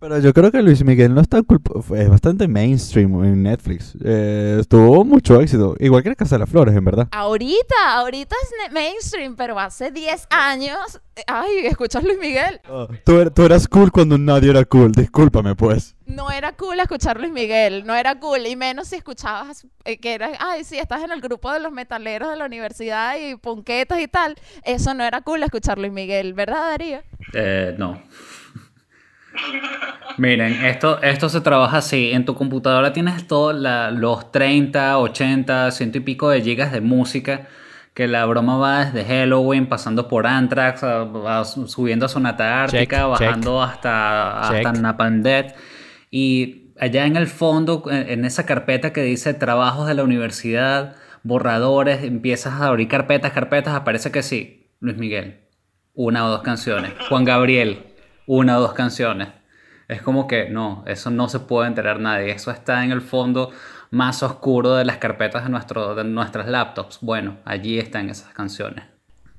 Pero yo creo que Luis Miguel no es tan culp- es bastante mainstream en Netflix. Eh, tuvo mucho éxito. Igual que la Casa de las Flores, en verdad. Ahorita, ahorita es mainstream, pero hace 10 años, eh, ay, escuchas Luis Miguel. Tú, er- tú eras cool cuando nadie era cool. Discúlpame, pues. No era cool escuchar Luis Miguel, no era cool, y menos si escuchabas eh, que era, ay, sí, estás en el grupo de los metaleros de la universidad y punquetas y tal. Eso no era cool escuchar Luis Miguel, ¿verdad, Darío? Eh, no. Miren, esto, esto se trabaja así. En tu computadora tienes todos los 30, 80, ciento y pico de gigas de música. Que la broma va desde Halloween, pasando por Anthrax, a- a- subiendo a Sonata Ártica, Check, check. bajando hasta, hasta. Napalm Death. Y allá en el fondo, en, en esa carpeta que dice trabajos de la universidad, borradores, empiezas a abrir carpetas, carpetas, aparece que sí, Luis Miguel, una o dos canciones. Juan Gabriel, una o dos canciones. Es como que no, eso no se puede enterar nadie. Eso está en el fondo más oscuro de las carpetas de, nuestro, de nuestras laptops. Bueno, allí están esas canciones.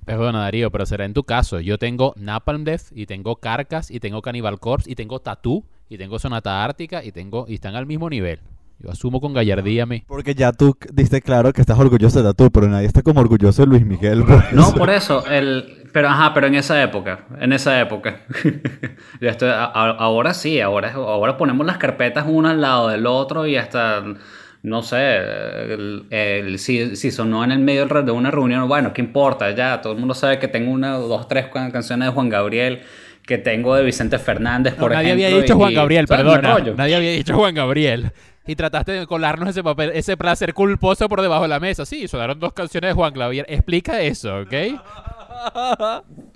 Perdona, Darío, pero será en tu caso. Yo tengo Napalm Death y tengo Carcass y tengo Cannibal Corpse y tengo Tattoo y tengo Sonata Ártica y tengo y están al mismo nivel. Yo asumo con gallardía a mí. Porque ya tú diste claro que estás orgulloso de tú, pero nadie está como orgulloso de Luis Miguel. pues. No, por eso, el, pero ajá, pero en esa época, en esa época. Ya estoy- a- ahora sí, ahora, ahora ponemos las carpetas uno al lado del otro y hasta, no sé, el- el- si, si sonó en el medio de una reunión, bueno, ¿qué importa? Ya, todo el mundo sabe que tengo una, dos, tres can- canciones de Juan Gabriel, que tengo de Vicente Fernández, por nadie ejemplo. había dicho y- Juan Gabriel, perdona. Nadie había dicho Juan Gabriel. Y trataste de colarnos ese papel, ese placer culposo por debajo de la mesa. Sí, sonaron dos canciones de Juan Gabriel. Explica eso, ¿ok?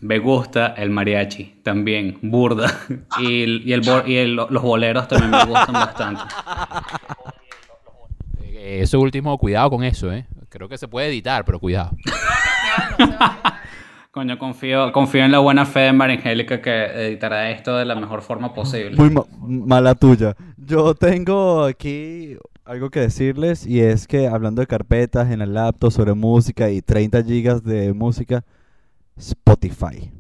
Me gusta el mariachi también, burda. Y, y, el, bo- y el- los boleros también me gustan bastante. Eh, Eso último, cuidado con eso, ¿eh? Creo que se puede editar, pero cuidado. Coño, confío, confío en la buena fe de María Angélica que editará esto de la mejor forma posible. Muy ma- mala tuya. Yo tengo aquí algo que decirles y es que hablando de carpetas en el laptop sobre música y 30 gigas de música, Spotify.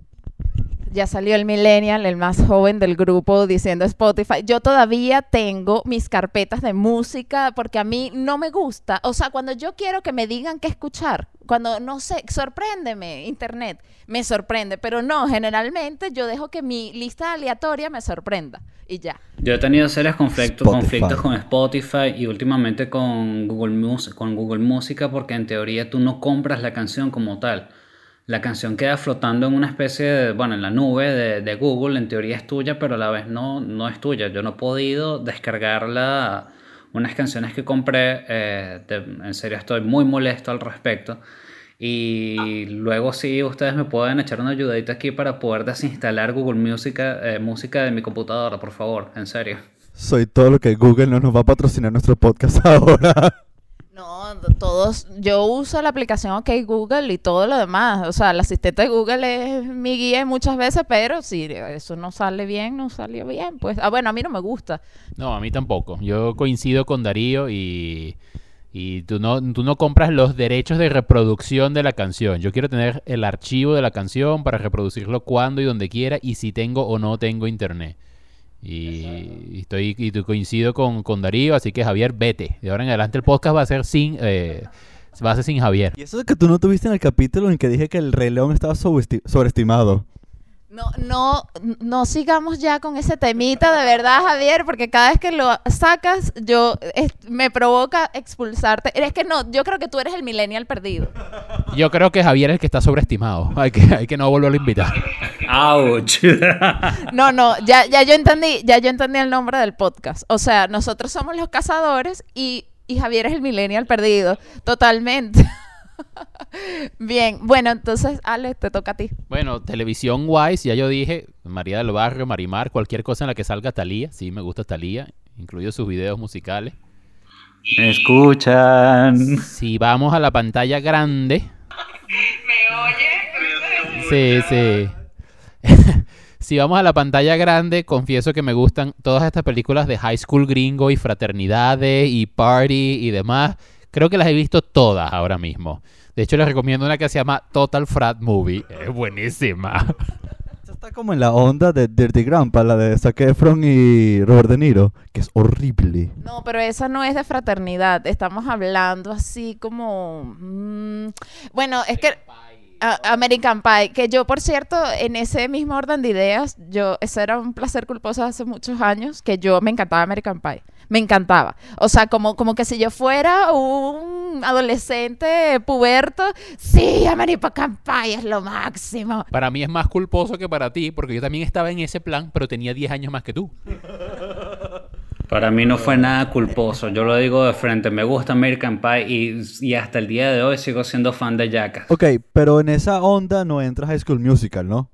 Ya salió el millennial, el más joven del grupo, diciendo Spotify. Yo todavía tengo mis carpetas de música porque a mí no me gusta. O sea, cuando yo quiero que me digan qué escuchar, cuando no sé, sorpréndeme, internet, me sorprende. Pero no, generalmente yo dejo que mi lista aleatoria me sorprenda y ya. Yo he tenido serios conflictos, Spotify. conflictos con Spotify y últimamente con Google, Mus- con Google Música porque en teoría tú no compras la canción como tal. La canción queda flotando en una especie de, bueno, en la nube de, Google, en teoría es tuya, pero a la vez no, no es tuya. Yo no he podido descargarla, unas canciones que compré, eh, en serio estoy muy molesto al respecto. Y luego sí, ustedes me pueden echar una ayudadita aquí para poder desinstalar Google Music, eh, música de mi computadora, por favor, en serio. Soy todo lo que Google no nos va a patrocinar nuestro podcast ahora. No, todos, yo uso la aplicación OK Google y todo lo demás. O sea, el asistente de Google es mi guía muchas veces, pero si eso no sale bien, no salió bien. Pues, ah, bueno, a mí no me gusta. No, a mí tampoco. Yo coincido con Darío y, y tú, no, tú no compras los derechos de reproducción de la canción. Yo quiero tener el archivo de la canción para reproducirlo cuando y donde quiera y si tengo o no tengo internet. Y, y estoy y tu- coincido con, con Darío, así que Javier, vete. De ahora en adelante el podcast va a ser sin, eh, va a ser sin Javier. Y eso de que tú no tuviste en el capítulo en que dije que el Rey León estaba sobreesti- sobreestimado. No, no, no sigamos ya con ese temita, de verdad, Javier, porque cada vez que lo sacas, yo es- me provoca expulsarte. Es que no, yo creo que tú eres el millennial perdido. Yo creo que Javier es el que está sobreestimado. Hay que, hay que no volverlo a invitar. ¡Auch! No, no, ya, ya yo entendí, ya yo entendí el nombre del podcast. O sea, nosotros somos los cazadores y, y Javier es el millennial perdido. Totalmente. Bien, bueno, entonces, Ale, te toca a ti. Bueno, televisión wise, ya yo dije, María del Barrio, Marimar, cualquier cosa en la que salga Talía. Sí, me gusta Talía, incluido sus videos musicales. ¿Me escuchan? Si vamos a la pantalla grande. Sí, sí. si vamos a la pantalla grande, confieso que me gustan todas estas películas de High School Gringo y Fraternidades y Party y demás. Creo que las he visto todas ahora mismo. De hecho, les recomiendo una que se llama Total Frat Movie. Es buenísima. Está como en la onda de Dirty Grandpa, la de Zac Efron y Robert De Niro, que es horrible. No, pero esa no es de fraternidad. Estamos hablando así como. mm, bueno, es que. a- American Pie, que yo, por cierto, en ese mismo orden de ideas, yo, ese era un placer culposo hace muchos años, que yo me encantaba American Pie. Me encantaba. O sea, como, como que si yo fuera un adolescente puberto, sí, American Pie es lo máximo. Para mí es más culposo que para ti, porque yo también estaba en ese plan, pero tenía 10 años más que tú. Para mí no fue nada culposo, yo lo digo de frente, me gusta American Pie y, y hasta el día de hoy sigo siendo fan de Jackass. Ok, pero en esa onda no entra High School Musical, ¿no?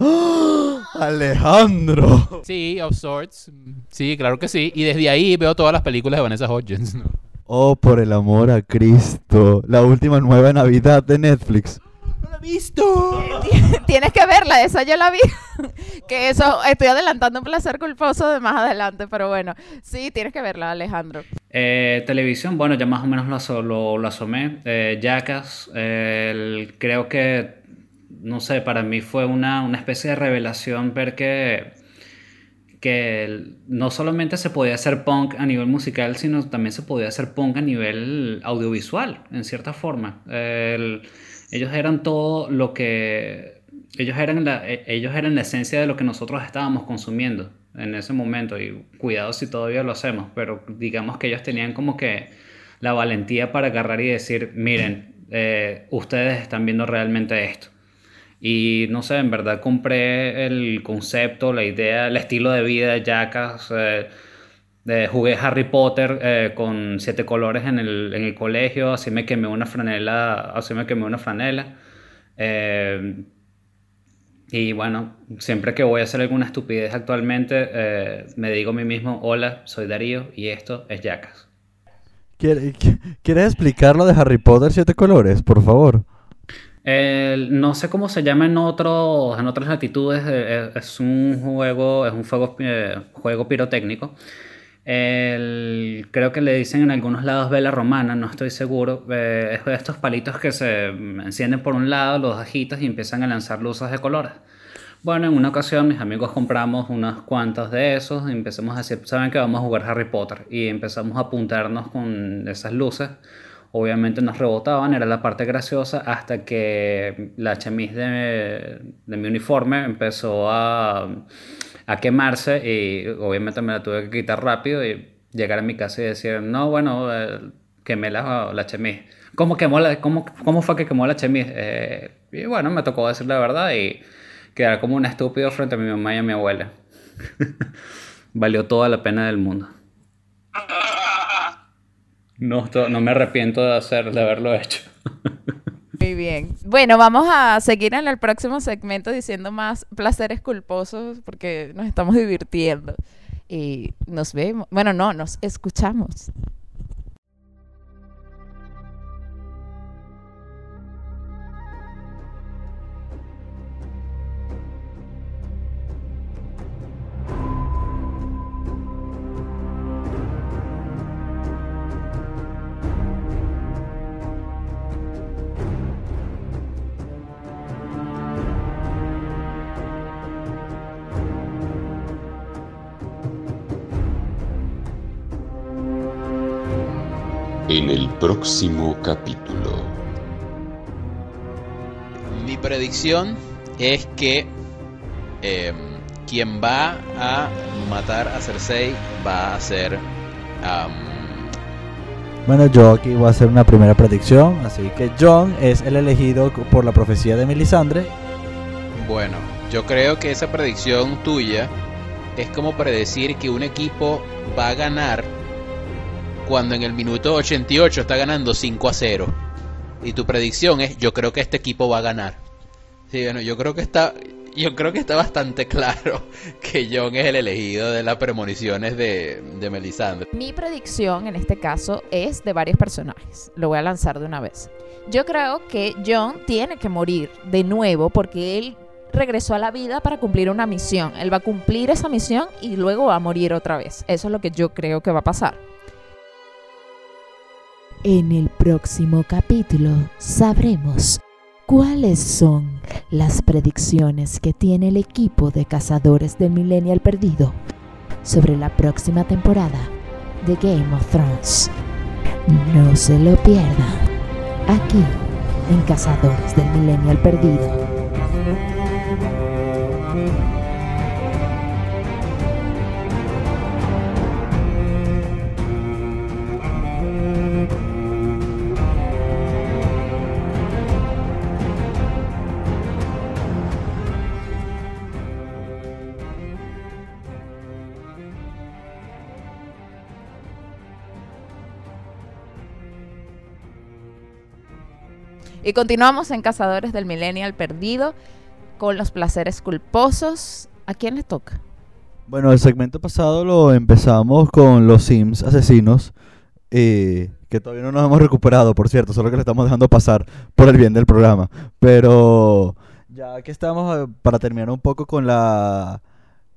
¡Ah! Alejandro. Sí, of sorts. Sí, claro que sí. Y desde ahí veo todas las películas de Vanessa Hudgens. ¿no? Oh, por el amor a Cristo. La última nueva Navidad de Netflix. ¡No la he visto! Tienes que verla, esa yo la vi. que eso, estoy adelantando un placer culposo de más adelante, pero bueno, sí, tienes que verla, Alejandro. Eh, televisión, bueno, ya más o menos lo, aso- lo, lo asomé. Eh, Jackass, eh, el- creo que, no sé, para mí fue una, una especie de revelación ver que, que no solamente se podía hacer punk a nivel musical, sino también se podía hacer punk a nivel audiovisual, en cierta forma. El- ellos eran todo lo que... Ellos eran, la, e- ellos eran la esencia de lo que nosotros estábamos consumiendo en ese momento y cuidado si todavía lo hacemos, pero digamos que ellos tenían como que la valentía para agarrar y decir, miren, eh, ustedes están viendo realmente esto. Y no sé, en verdad compré el concepto, la idea, el estilo de vida de Jackass. eh, jugué Harry Potter eh, con siete colores en el, en el colegio, así me quemé una franela, así me quemé una franela. Eh, y bueno, siempre que voy a hacer alguna estupidez actualmente, me digo a mí mismo, hola, soy Darío y esto es Jackass. ¿Quiere- qui- ¿Quieres explicar lo de Harry Potter Siete Colores, por favor? No sé cómo se llama en otros, en otras latitudes. eh, eh, Es un juego, es un juego, eh, juego pirotécnico. Creo que le dicen en algunos lados vela romana, no estoy seguro. Es de estos palitos que se encienden por un lado, los agitas y empiezan a lanzar luces de colores. Bueno, en una ocasión mis amigos compramos unas cuantas de esos y empezamos a decir, ¿saben que vamos a jugar Harry Potter? Y empezamos a apuntarnos con esas luces. Obviamente nos rebotaban, era la parte graciosa, hasta que la chemise de, de mi uniforme empezó a, a quemarse y obviamente me la tuve que quitar rápido y llegar a mi casa y decir, no, bueno, eh, quemé la, la chemise. ¿Cómo, quemó la, cómo, ¿Cómo fue que quemó la chemise? Eh, y bueno, me tocó decir la verdad y quedar como un estúpido frente a mi mamá y a mi abuela. Valió toda la pena del mundo. No, no me arrepiento de, hacer, de haberlo hecho. Muy bien. Bueno, vamos a seguir en el próximo segmento diciendo más placeres culposos porque nos estamos divirtiendo. Y nos vemos. Bueno, no, nos escuchamos. Próximo capítulo. Mi predicción es que eh, quien va a matar a Cersei va a ser... Bueno, yo aquí voy a hacer una primera predicción. Así que John es el elegido por la profecía de Melisandre. bueno, yo creo que esa predicción tuya es como predecir que un equipo va a ganar cuando en el minuto 88 está ganando 5 a 0. Y tu predicción es, yo creo que este equipo va a ganar. Sí, bueno, yo creo que está, yo creo que está bastante claro que John es el elegido de las premoniciones de, de Melisandre. Mi predicción en este caso es de varios personajes. Lo voy a lanzar de una vez. Yo creo que John tiene que morir de nuevo porque él regresó a la vida para cumplir una misión. Él va a cumplir esa misión y luego va a morir otra vez. Eso es lo que yo creo que va a pasar. En el próximo capítulo sabremos cuáles son las predicciones que tiene el equipo de cazadores del Millennial Perdido sobre la próxima temporada de Game of Thrones. No se lo pierdan aquí en Cazadores del Millennial Perdido. Y continuamos en Cazadores del Millennial Perdido con los placeres culposos. ¿A quién le toca? Bueno, el segmento pasado lo empezamos con los Sims asesinos. eh, que todavía no nos hemos recuperado, por cierto, solo que le estamos dejando pasar por el bien del programa. Pero ya que estamos eh, para terminar un poco con la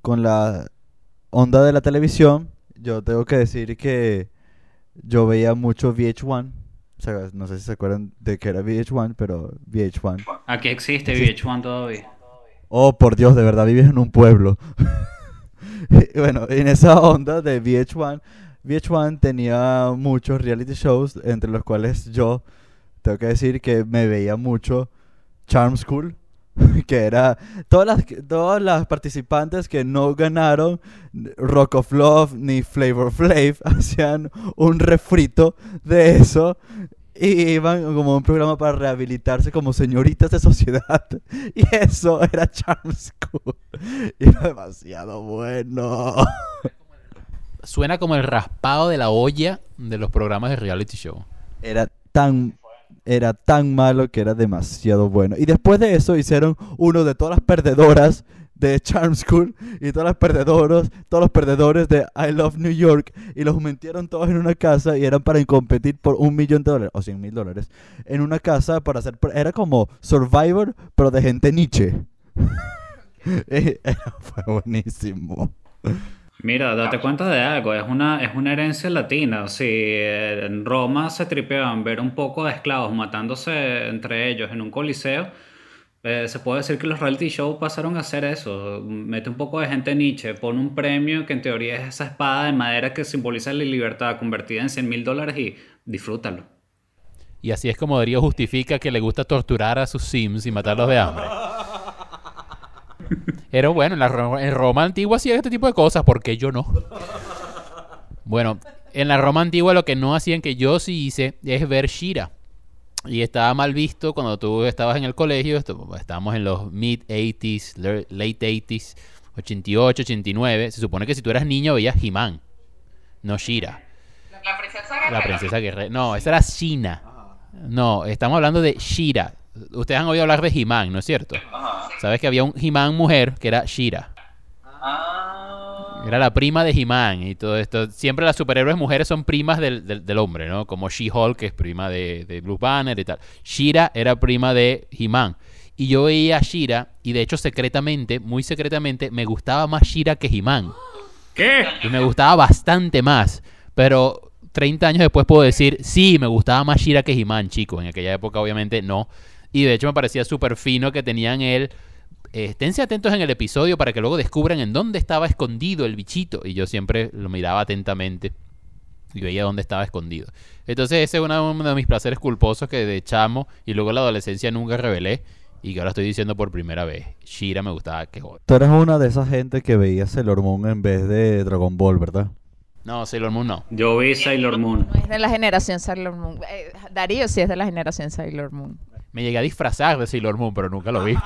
con la onda de la televisión, yo tengo que decir que yo veía mucho VH1. O sea, no sé si se acuerdan de que era VH1, pero VH1. Aquí existe Sí. VH1 todavía. Oh, por Dios, de verdad vives en un pueblo. Y bueno, en esa onda de VH1, VH1 tenía muchos reality shows, entre los cuales yo tengo que decir que me veía mucho Charm School, que era todas las, todas las participantes que no ganaron Rock of Love ni Flavor Flav hacían un refrito de eso y iban como un programa para rehabilitarse como señoritas de sociedad. Y eso era Charm School. Y era demasiado bueno. Suena como el raspado de la olla de los programas de reality show. Era tan, era tan malo que era demasiado bueno. Y después de eso hicieron uno de todas las perdedoras de Charm School y todas las perdedoras, todos los perdedores de I Love New York y los metieron todos en una casa y eran para competir por un millón de dólares o cien mil dólares en una casa para hacer era como Survivor pero de gente Nietzsche Eh, fue buenísimo Mira, date cuenta de algo, es una, es una herencia latina. Si en Roma se tripeaban ver un poco de esclavos matándose entre ellos en un coliseo, eh, se puede decir que los reality shows pasaron a hacer eso. Mete un poco de gente Nietzsche, pone un premio que en teoría es esa espada de madera que simboliza la libertad convertida en 100 mil dólares y disfrútalo. Y así es como Darío justifica que le gusta torturar a sus Sims y matarlos de hambre. Pero bueno, en, la en Roma antigua hacían este tipo de cosas, ¿por qué yo no? Bueno, en la Roma antigua lo que no hacían, que yo sí hice, es ver Shira. Y estaba mal visto cuando tú estabas en el colegio, estábamos en los mid-80s, le- late 80s, 88, 89. Se supone que si tú eras niño veías He-Man, no Shira. La princesa La princesa guerrera. No, esa era Shina. No, estamos hablando de Shira. Ustedes han oído hablar de He-Man, ¿no es cierto? Sabes que había un He-Man mujer que era Shira. Era la prima de He-Man y todo esto. Siempre las superhéroes mujeres son primas del, del- del hombre, ¿no? Como She-Hulk, que es prima de, de Bruce Banner y tal. Shira era prima de He-Man. Y yo veía a Shira y de hecho secretamente, muy secretamente, me gustaba más Shira que He-Man. ¿Qué? Y me gustaba bastante más. Pero 30 años después puedo decir, sí, me gustaba más Shira que He-Man, chico. En aquella época, obviamente, no. Y de hecho me parecía súper fino que tenían el... eh, esténse atentos en el episodio para que luego descubran en dónde estaba escondido el bichito. Y yo siempre lo miraba atentamente. y veía dónde estaba escondido. Entonces ese es uno uno de mis placeres culposos que de chamo y luego en la adolescencia nunca revelé y que ahora estoy diciendo por primera vez. Shira me gustaba que joder. Tú eres una de esas gente que veía Sailor Moon en vez de Dragon Ball, ¿verdad? No, Sailor Moon no. Yo vi Sailor Moon. No es de la generación Sailor Moon. Eh, Darío sí es de la generación Sailor Moon. Me llegué a disfrazar de Sailor Moon, pero nunca lo vi.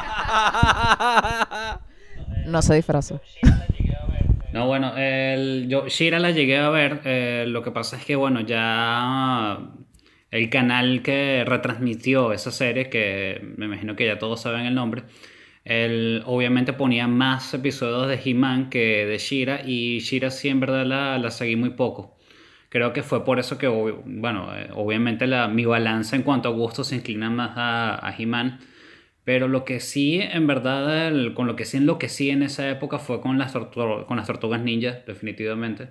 No se disfrazó. No, bueno, el, yo Shira la llegué a ver. eh, lo que pasa es que, bueno, ya el canal que retransmitió esa serie, que me imagino que ya todos saben el nombre, él obviamente ponía más episodios de He-Man que de Shira, y Shira sí en verdad la, la seguí muy poco. Creo que fue por eso que, bueno, eh, obviamente la, mi balanza en cuanto a gustos se inclina más a, a He-Man. Pero lo que sí, en verdad, el- con lo que sí enloquecí en esa época fue con las, con las tortugas ninja, definitivamente.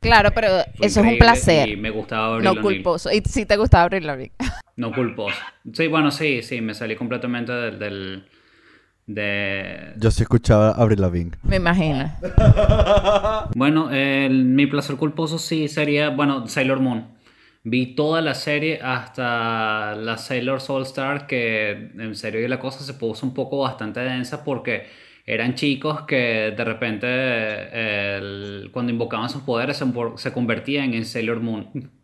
Claro, pero Fue eso es un placer. Y me gustaba Avril No culposo. Y si te gustaba Lavigne. No culposo. Sí, bueno, sí, sí, me salí completamente del... del de... Yo sí escuchaba a Avril Lavigne. Me imagino. Bueno, el- mi placer culposo sí sería, bueno, Sailor Moon. Vi toda la serie hasta la Sailor Soul Star, que en serio y la cosa se puso un poco bastante densa porque eran chicos que de repente eh, el- cuando invocaban sus poderes se, se convertían en Sailor Moon.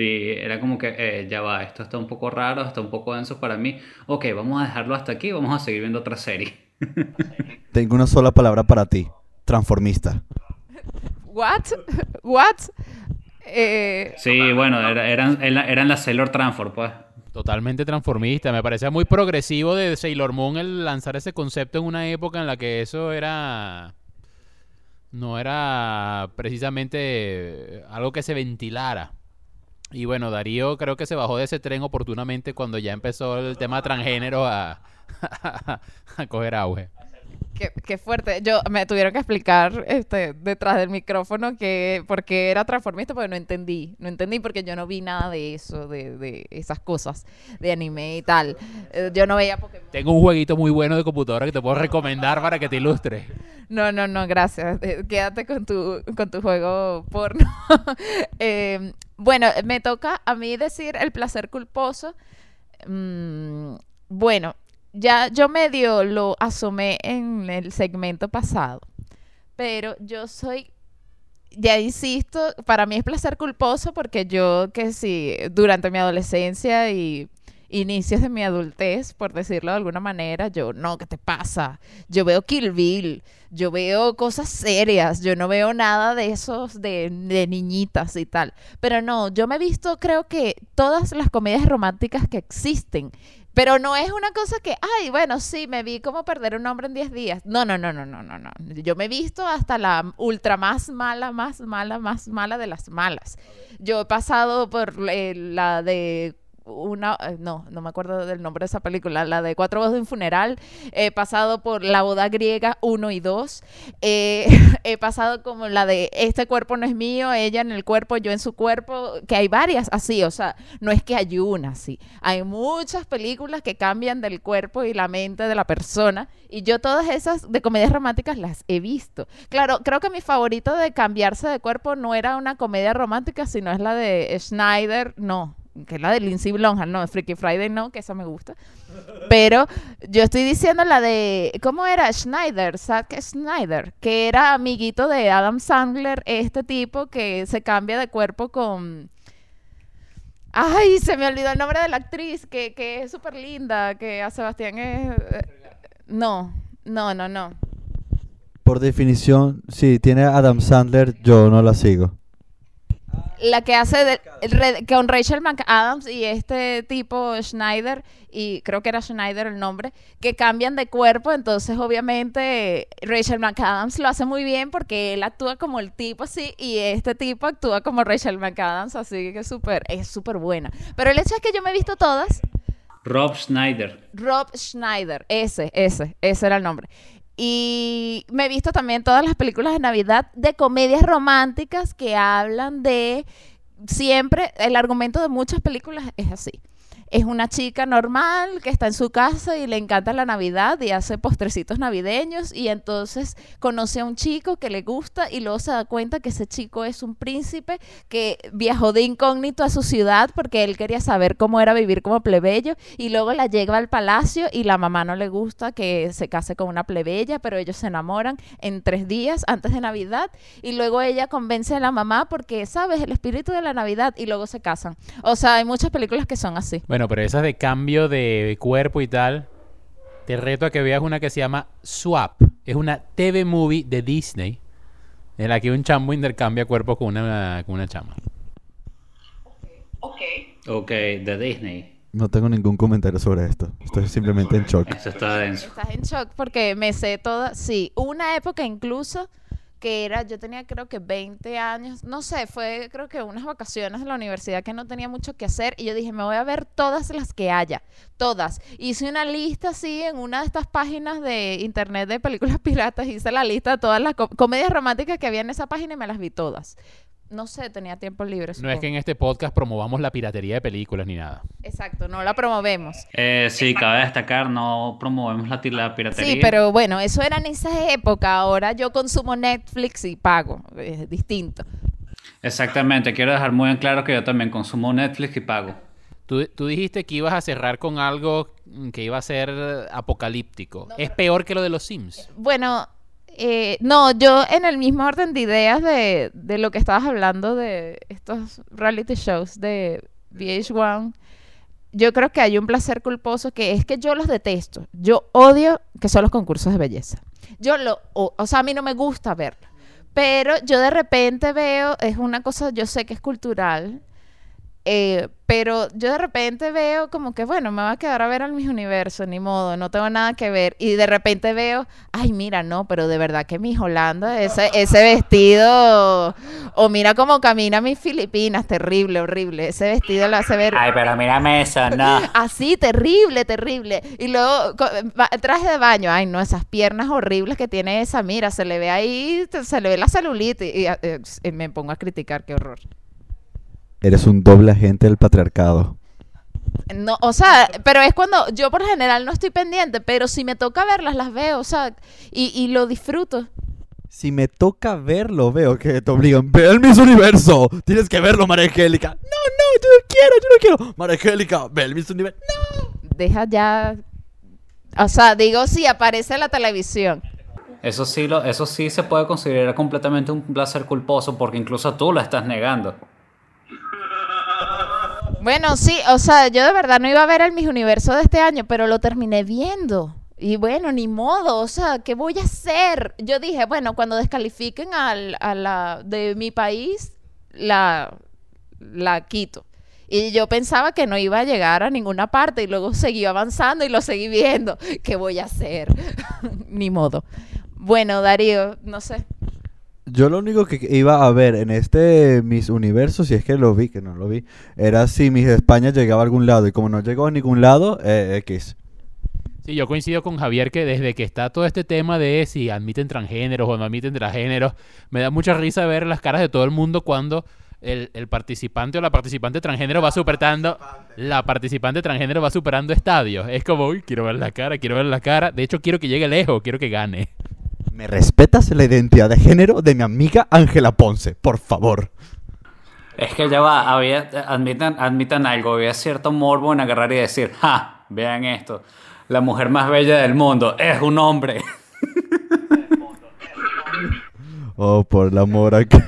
Y era como que, eh, ya va, esto está un poco raro, está un poco denso para mí. Ok, vamos a dejarlo hasta aquí, vamos a seguir viendo otra serie. Tengo una sola palabra para ti. Transformista. ¿What? ¿What? Eh, Sí, bueno, era- eran, eran, eran las Sailor Transform, pues. Totalmente transformista. Me parecía muy progresivo de Sailor Moon el lanzar ese concepto en una época en la que eso era. No era precisamente algo que se ventilara. Y bueno, Darío creo que se bajó de ese tren oportunamente cuando ya empezó el tema transgénero a, a coger auge. qué, qué fuerte. Yo me tuvieron que explicar este, detrás del micrófono que por qué era transformista, porque no entendí. No entendí porque yo no vi nada de eso, de, de esas cosas, de anime y tal. Eh, yo no veía Pokémon. Tengo un jueguito muy bueno de computadora que te puedo recomendar para que te ilustre. No, no, no, gracias. Eh, quédate con tu, con tu juego porno. Eh, bueno, me toca a mí decir el placer culposo. Mm, bueno, ya yo medio lo asomé en el segmento pasado, pero yo soy, ya insisto, para mí es placer culposo porque yo que sí, durante mi adolescencia y inicios de mi adultez, por decirlo de alguna manera, yo, no, ¿qué te pasa? Yo veo Kill Bill, yo veo cosas serias, yo no veo nada de esos de, niñitas y tal. Pero no, yo me he visto, creo que todas las comedias románticas que existen. Pero no es una cosa que, ay, bueno, sí, me vi como perder un hombre en 10 días. No, no, no, no, no, no, no. Yo me he visto hasta la ultra más mala, más mala, más mala de las malas. Yo he pasado por eh, la de una, eh, no, no me acuerdo del nombre de esa película, la de Cuatro voces de un funeral, he pasado por La boda griega 1 y 2, eh, he pasado como la de Este cuerpo no es mío, ella en el cuerpo, yo en su cuerpo, que hay varias así, o sea, no es que hay una así, hay muchas películas que cambian del cuerpo y la mente de la persona, y yo todas esas de comedias románticas las he visto. Claro, creo que mi favorito de cambiarse de cuerpo no era una comedia romántica, sino es la de Schneider, no, que es la de Lindsay Lohan, no, Freaky Friday no, que esa me gusta. Pero yo estoy diciendo la de, ¿cómo era? Schneider, Zack Schneider, que era amiguito de Adam Sandler, este tipo que se cambia de cuerpo con... Ay, se me olvidó el nombre de la actriz, que, que es súper linda, que a Sebastián es... eh, No, no, no, no. Por definición, si tiene Adam Sandler, yo no la sigo. La que hace de- re- con Rachel McAdams y este tipo Schneider, y creo que era Schneider el nombre, que cambian de cuerpo, entonces obviamente Rachel McAdams lo hace muy bien porque él actúa como el tipo así y este tipo actúa como Rachel McAdams, así que es súper es súper buena. Pero el hecho es que yo me he visto todas, Rob Schneider. Rob Schneider, ese, ese, ese era el nombre. Y me he visto también todas las películas de Navidad de comedias románticas que hablan de siempre, el argumento de muchas películas es así. Es una chica normal que está en su casa y le encanta la Navidad y hace postrecitos navideños y entonces conoce a un chico que le gusta y luego se da cuenta que ese chico es un príncipe que viajó de incógnito a su ciudad porque él quería saber cómo era vivir como plebeyo y luego la lleva al palacio y la mamá no le gusta que se case con una plebeya, pero ellos se enamoran en tres días antes de Navidad y luego ella convence a la mamá porque, ¿sabes? El espíritu de la Navidad y luego se casan. O sea, hay muchas películas que son así. Bueno, pero esas de cambio de cuerpo y tal, te reto a que veas una que se llama Swap. Es una TV movie de Disney en la que un chambo intercambia cuerpos con una, con una chama. Ok, de Disney. No tengo ningún comentario sobre esto. Estoy simplemente en shock. Eso está denso. Estás en shock porque me sé toda, sí, una época incluso que era, yo tenía creo que 20 años, no sé, fue creo que unas vacaciones de la universidad que no tenía mucho que hacer y yo dije, me voy a ver todas las que haya, todas. Hice una lista así en una de estas páginas de internet de películas piratas, hice la lista de todas las co- comedias románticas que había en esa página y me las vi todas. No sé, tenía tiempo libre. No es que en este podcast promovamos la piratería de películas ni nada. Exacto, no la promovemos. Eh, sí, cabe destacar, no promovemos la, la piratería. Sí, pero bueno, eso era en esa época. Ahora yo consumo Netflix y pago. Es distinto. Exactamente, quiero dejar muy en claro que yo también consumo Netflix y pago. Tú, tú dijiste que ibas a cerrar con algo que iba a ser apocalíptico. es peor que lo de los Sims. Bueno, eh, no, yo en el mismo orden de ideas de, de lo que estabas hablando de estos reality shows de VH1, yo creo que hay un placer culposo que es que yo los detesto. Yo odio que son los concursos de belleza. Yo lo, o, sea, a mí no me gusta verlo. Pero yo de repente veo, es una cosa, yo sé que es cultural, eh, pero yo de repente veo como que, bueno, me va a quedar a ver al mis universo, ni modo, no tengo nada que ver. Y de repente veo, ay, mira, no, pero de verdad que mi Holanda, ese, ese vestido, o mira cómo camina mis Filipinas, terrible, horrible. Ese vestido lo hace ver Ay, pero mírame eso, no. así, terrible, terrible. Y luego, traje de baño, ay, no, esas piernas horribles que tiene esa, mira, se le ve ahí, se le ve la celulitis. Y, eh, eh, me pongo a criticar, qué horror. Eres un doble agente del patriarcado. No, o sea, pero es cuando yo por general no estoy pendiente, pero si me toca verlas, las veo, o sea, y, y lo disfruto. Si me toca verlo, veo que te obligan. ¡Ve el Miss Universo! Tienes que verlo, María Angélica. No, no, yo no quiero, yo no quiero. María Angélica, ve el Miss Universo. ¡No! Deja ya. O sea, digo, si aparece en la televisión. Eso sí, lo, eso sí se puede considerar completamente un placer culposo porque incluso tú lo estás negando. Bueno, sí, o sea, yo de verdad no iba a ver el Mis Universo de este año, pero lo terminé viendo. Y bueno, ni modo, o sea, ¿qué voy a hacer? Yo dije, bueno, cuando descalifiquen al, a la de mi país, la, la quito. Y yo pensaba que no iba a llegar a ninguna parte y luego seguí avanzando y lo seguí viendo. ¿Qué voy a hacer? ni modo. Bueno, Darío, no sé. Yo lo único que iba a ver en este Miss Universo, si es que lo vi, que no lo vi, era si Miss España llegaba a algún lado. Y como no llegó a ningún lado, eh, X. Sí, yo coincido con Javier que desde que está todo este tema de si admiten transgéneros o no admiten transgéneros, me da mucha risa ver las caras de todo el mundo cuando el, el participante o la participante transgénero va superando, la participante transgénero va superando estadios. Es como, uy, quiero ver la cara, quiero ver la cara. De hecho, quiero que llegue lejos, quiero que gane. ¿Me respetas la identidad de género de mi amiga Ángela Ponce? Por favor. Es que ya va, había, admitan, admitan algo, había cierto morbo en agarrar y decir, ja, vean esto, la mujer más bella del mundo es un hombre. Oh, por la mora. que-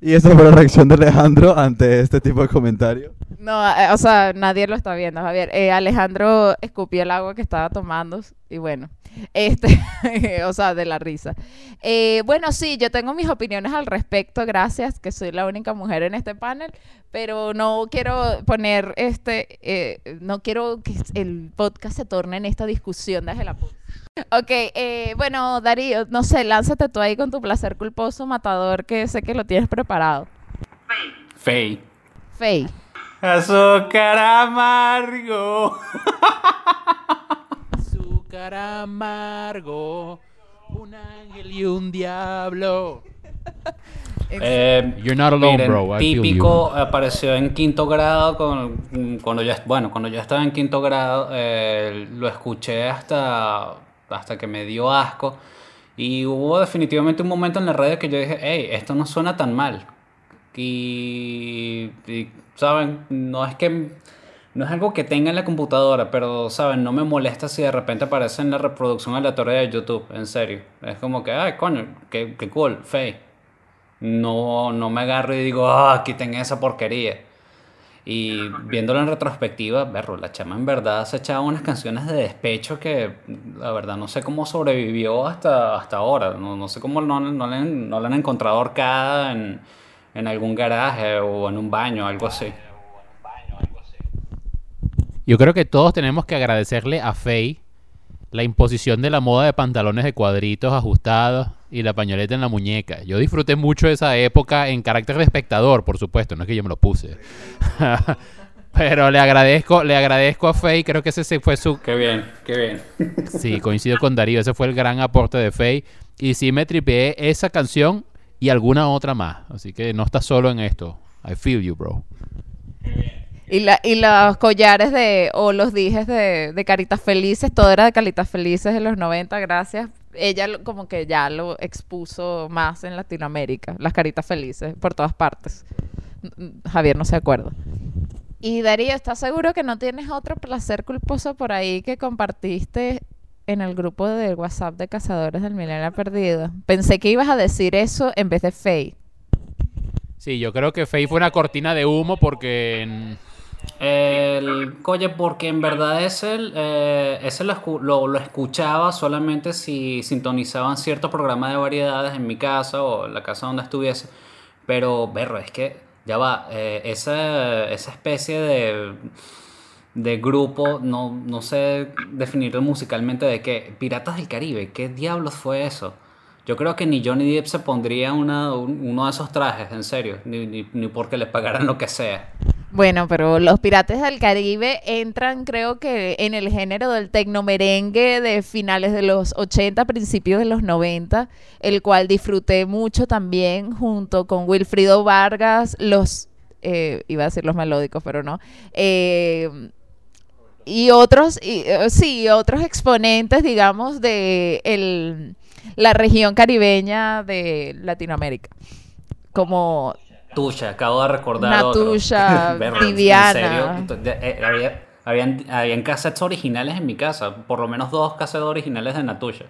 y esa fue la reacción de Alejandro ante este tipo de comentario. No, eh, o sea, nadie lo está viendo, Javier. Eh, Alejandro escupió el agua que estaba tomando y bueno, este, o sea, de la risa. Eh, bueno, sí, yo tengo mis opiniones al respecto, gracias, que soy la única mujer en este panel, pero no quiero poner este, eh, no quiero que el podcast se torne en esta discusión de la Ponce. Ok, eh, bueno, Darío, no sé, lánzate tú ahí con tu placer culposo matador que sé que lo tienes preparado. Fey. Faye. Azúcar amargo. Azúcar amargo, un ángel y un diablo. Eh, You're not alone, miren, bro. I feel you. típico apareció en quinto grado con, cuando yo bueno cuando yo estaba en quinto grado eh, lo escuché hasta hasta que me dio asco y hubo definitivamente un momento en la radio que yo dije hey esto no suena tan mal y, y, saben no es que no es algo que tenga en la computadora, pero, ¿saben? No me molesta si de repente aparece en la reproducción aleatoria de YouTube, en serio. Es como que, ay, coño, qué, qué cool, Faye. No, no me agarro y digo, ah, quiten esa porquería. Y viéndolo en retrospectiva, berro, la chama en verdad se echaba unas canciones de despecho que, la verdad, no sé cómo sobrevivió hasta, hasta ahora. No, no sé cómo no, no, le, no la han encontrado ahorcada en, en algún garaje o en un baño, algo así. Yo creo que todos tenemos que agradecerle a Faye la imposición de la moda de pantalones de cuadritos ajustados y la pañoleta en la muñeca. Yo disfruté mucho de esa época en carácter de espectador, por supuesto, no es que yo me lo puse. Pero le agradezco, le agradezco a Faye, creo que ese se fue su Qué bien, qué bien. Sí, coincido con Darío, ese fue el gran aporte de Faye. Y sí me tripeé esa canción y alguna otra más. Así que no estás solo en esto. I feel you, bro. Y, la, y los collares de, o los dijes de, de Caritas Felices, todo era de Caritas Felices de los 90, gracias. Ella lo- como que ya lo expuso más en Latinoamérica, las Caritas Felices, por todas partes. Javier no se acuerda. Y Darío, ¿estás seguro que no tienes otro placer culposo por ahí que compartiste en el grupo de WhatsApp de Cazadores del Milenio Perdido? Pensé que ibas a decir eso en vez de Faye. Sí, yo creo que Faye fue una cortina de humo porque... El coye, porque en verdad ese, eh, ese lo, lo, escuchaba solamente si sintonizaban cierto programa de variedades en mi casa o en la casa donde estuviese. Pero, berro, es que ya va, eh, esa, esa especie de, de grupo, no, no sé definirlo musicalmente de qué. Piratas del Caribe, ¿qué diablos fue eso? Yo creo que ni Johnny Depp se pondría una, un- uno de esos trajes, en serio, ni, ni, ni porque le pagaran lo que sea. Bueno, pero los Piratas del Caribe entran, creo que, en el género del tecnomerengue de finales de los 80, principios de los 90, el cual disfruté mucho también junto con Wilfrido Vargas, los, eh, iba a decir los melódicos, pero no, eh, y otros, eh, sí, otros exponentes, digamos, de el- la región caribeña de Latinoamérica, como Tuya, acabo de recordar otro. Natusha, Berro, ¿en Viviana. serio? T- de- eh, había- habían, habían cassettes originales en mi casa, por lo menos dos cassettes originales de Natusha.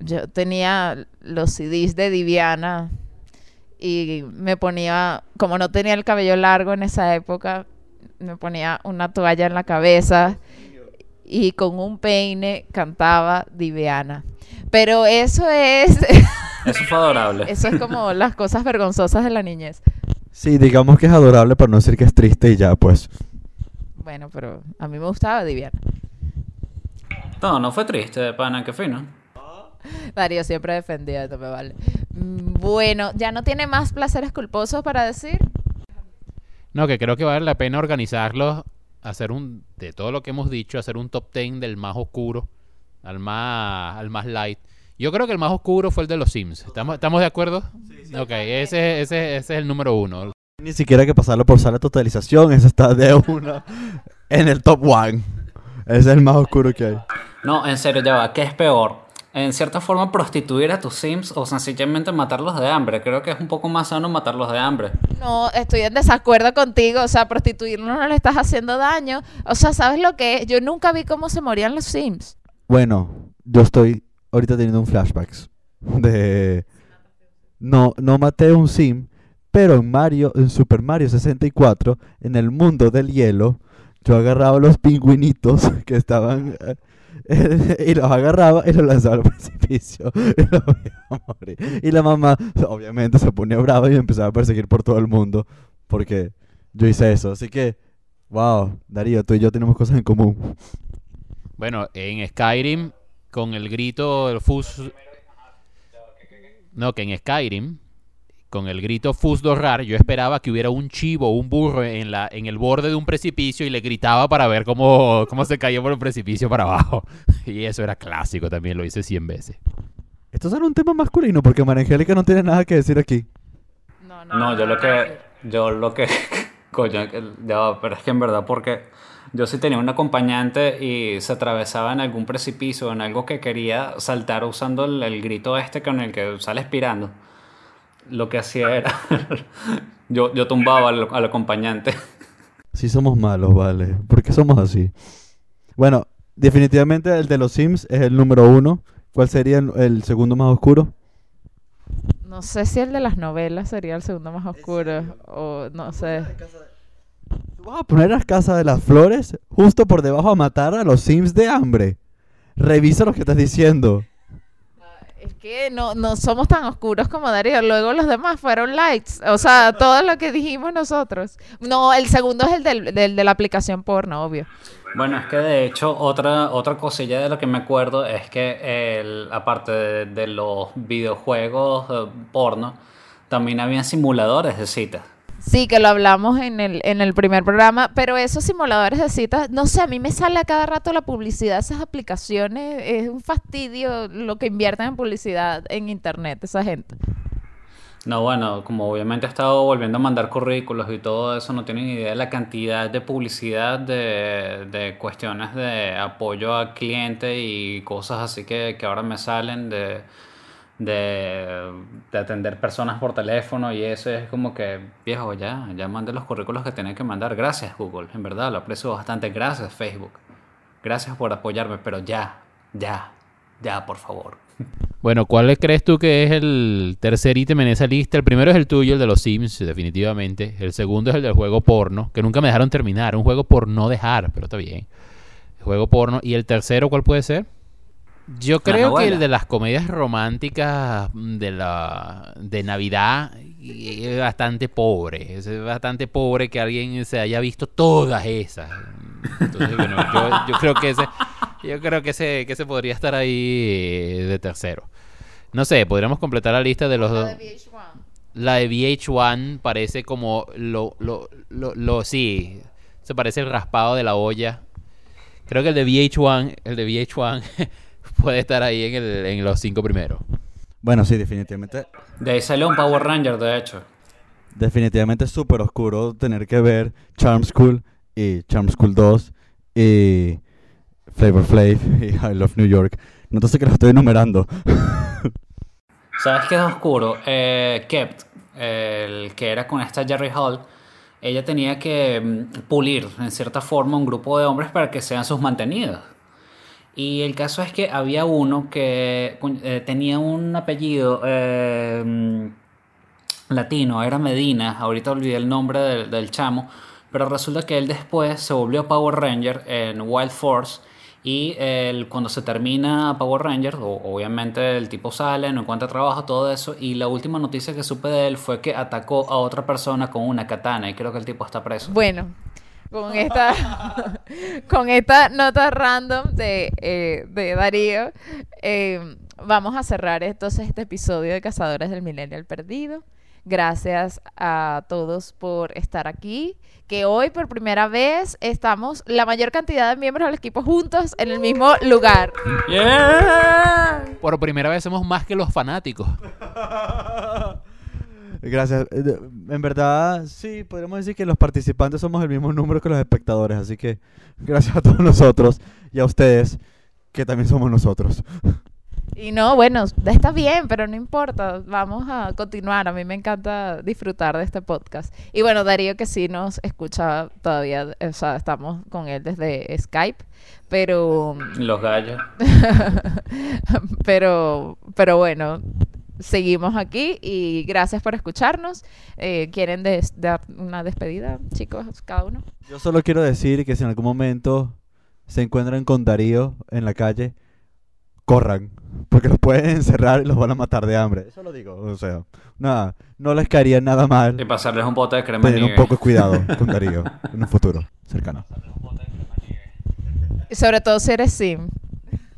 Yo tenía los CDs de Diviana y me ponía, como no tenía el cabello largo en esa época, me ponía una toalla en la cabeza y con un peine cantaba Diviana. Pero eso es, Eso fue adorable. eso es como las cosas vergonzosas de la niñez. Sí, digamos que es adorable para no decir que es triste y ya, pues. Bueno, pero a mí me gustaba Diviana. No, no fue triste, pana, que fino. Darío siempre defendía esto, me vale. Mm, Bueno, ¿ya no tiene más placeres culposos para decir? No, que creo que vale la pena organizarlos, hacer un, de todo lo que hemos dicho, hacer un top 10 del más oscuro al más, al más light. Yo creo que el más oscuro fue el de los Sims. ¿Estamos, ¿estamos de acuerdo? Ok, ese, ese, ese es el número uno. Ni siquiera hay que pasarlo por sala de totalización, eso está de una en el top one. Ese es el más oscuro que hay. No, en serio, ya va, ¿qué es peor? En cierta forma, prostituir a tus Sims o sencillamente matarlos de hambre. Creo que es un poco más sano matarlos de hambre. No, estoy en desacuerdo contigo. O sea, prostituirlo no le estás haciendo daño. O sea, ¿sabes lo que es? Yo nunca vi cómo se morían los Sims. Bueno, yo estoy ahorita teniendo un flashbacks de no no maté un sim, pero en Mario en Super Mario 64 en el mundo del hielo yo agarraba los pingüinitos que estaban eh, y los agarraba y los lanzaba al precipicio y la mamá obviamente se ponía brava y empezaba a perseguir por todo el mundo porque yo hice eso. Así que, wow, Darío, tú y yo tenemos cosas en común. Bueno, en Skyrim, con el grito del Fus... No, que en Skyrim, con el grito Fus Dorrar, yo esperaba que hubiera un chivo o un burro en, la, en el borde de un precipicio y le gritaba para ver cómo, cómo se caía por el precipicio para abajo. Y eso era clásico, también lo hice 100 veces. Esto será un tema masculino porque María Angélica no tiene nada que decir aquí. No, yo lo que. Yo lo que. Coño, que- ya va, pero es que en verdad, porque yo sí tenía un acompañante y se atravesaba en algún precipicio, en algo que quería saltar usando el, el grito este con el que sale expirando. Lo que hacía era. yo, yo tumbaba al, al acompañante. Sí somos malos, vale. ¿Por qué somos así? Bueno, definitivamente el de los Sims es el número uno. ¿Cuál sería el, el segundo más oscuro? No sé si el de las novelas sería el segundo más oscuro o no sé. ¿Tú vas a poner las casas de las flores justo por debajo a matar a los Sims de hambre? Revisa lo que estás diciendo. Es que no, no somos tan oscuros como Darío. Luego los demás fueron lights. O sea, todo lo que dijimos nosotros. No, el segundo es el del, del- de la aplicación porno, obvio. Bueno, es que de hecho otra, otra cosilla de lo que me acuerdo es que el, aparte de, de los videojuegos eh, porno, también habían simuladores de citas. Sí, que lo hablamos en el, en el primer programa, pero esos simuladores de citas, no sé, a mí me sale a cada rato la publicidad esas aplicaciones, es un fastidio lo que invierten en publicidad en internet esa gente. No, bueno, como obviamente he estado volviendo a mandar currículos y todo eso, no tienen idea de la cantidad de publicidad de, de cuestiones de apoyo al cliente y cosas así que, que ahora me salen de, de, de atender personas por teléfono y eso es como que, viejo, ya, ya mandé los currículos que tenía que mandar. Gracias, Google, en verdad, lo aprecio bastante. Gracias, Facebook. Gracias por apoyarme, pero ya, ya, ya, por favor. Bueno, ¿cuál crees tú que es el tercer ítem en esa lista? El primero es el tuyo, el de los Sims, definitivamente. El segundo es el del juego porno, que nunca me dejaron terminar. Un juego por no dejar, pero está bien. Juego porno. ¿Y el tercero cuál puede ser? Yo creo que el de las comedias románticas de la de Navidad es bastante pobre. Es bastante pobre que alguien se haya visto todas esas. Entonces, bueno, yo, yo creo que ese, yo creo que ese, que ese podría estar ahí eh, de tercero. No sé, podríamos completar la lista de los dos. La de VH1 parece como lo, lo, lo, lo- sí, se parece el raspado de la olla. Creo que el de VH1, el de VH1 puede estar ahí en, el, en los cinco primeros. Bueno, sí, definitivamente. De ahí salió un Power Ranger, de hecho. Definitivamente es súper oscuro tener que ver Charm School y Charm School 2 y Flavor Flav y I Love New York. No sé que lo estoy enumerando. ¿Sabes qué es oscuro? Eh, Kept, el que era con esta Jerry Hall, ella tenía que mm, pulir en cierta forma un grupo de hombres para que sean sus mantenidos. Y el caso es que había uno que eh, tenía un apellido eh, mm, latino, era Medina, ahorita olvidé el nombre del, del chamo, pero resulta que él después se volvió Power Ranger en Wild Force y cuando se termina Power Ranger, obviamente el tipo sale, no encuentra trabajo, todo eso, y la última noticia que supe de él fue que atacó a otra persona con una katana y creo que el tipo está preso. Bueno, con esta, con esta nota random de, eh, de Darío, eh, vamos a cerrar entonces este episodio de Cazadores del Millennial Perdido. Gracias a todos por estar aquí. Que hoy por primera vez estamos la mayor cantidad de miembros del equipo juntos en el mismo lugar. Por primera vez somos más que los fanáticos. Gracias. Eh, En verdad, sí, podríamos decir que los participantes somos el mismo número que los espectadores, así que gracias a todos nosotros y a ustedes, que también somos nosotros. Y no, bueno, está bien, pero no importa. Vamos a continuar. A mí me encanta disfrutar de este podcast. Y bueno, Darío que sí nos escucha todavía, o sea, estamos con él desde Skype, pero Los gallos. pero pero bueno, seguimos aquí y gracias por escucharnos. Eh, ¿Quieren des- dar una despedida, chicos, cada uno? Yo solo quiero decir que si en algún momento se encuentran con Darío en la calle, corran, porque los pueden encerrar y los van a matar de hambre. Eso lo digo, o sea, nada, no les caería nada mal Y pasarles un bote de crema tener un poco de cuidado con Darío en un futuro cercano. Y sobre todo si eres Sim.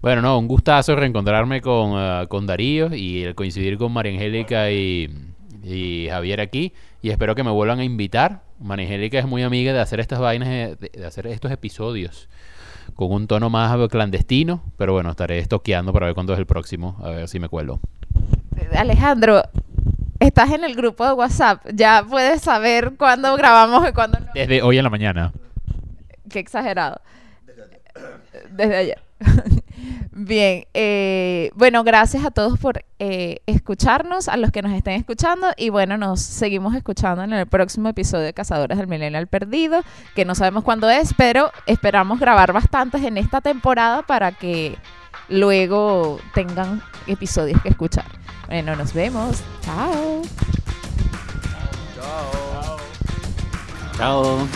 Bueno, no, un gustazo reencontrarme con, ah, con Darío y el coincidir con María Angélica y, y Javier aquí. Y espero que me vuelvan a invitar. María Angélica es muy amiga de hacer estas vainas, eh, de, de hacer estos episodios con un tono más clandestino. Pero bueno, estaré estoqueando para ver cuándo es el próximo, a ver si me cuelo. Alejandro, estás en el grupo de WhatsApp, ya puedes saber cuándo grabamos y cuándo no. Desde hoy en la mañana. Qué exagerado. Desde ayer. Bien, eh, bueno, gracias a todos por eh, escucharnos, a los que nos estén escuchando y bueno, nos seguimos escuchando en el próximo episodio de Cazadores del Millennial Perdido, que no sabemos cuándo es, pero esperamos grabar bastantes en esta temporada para que luego tengan episodios que escuchar. Bueno, nos vemos. Chao. Chao.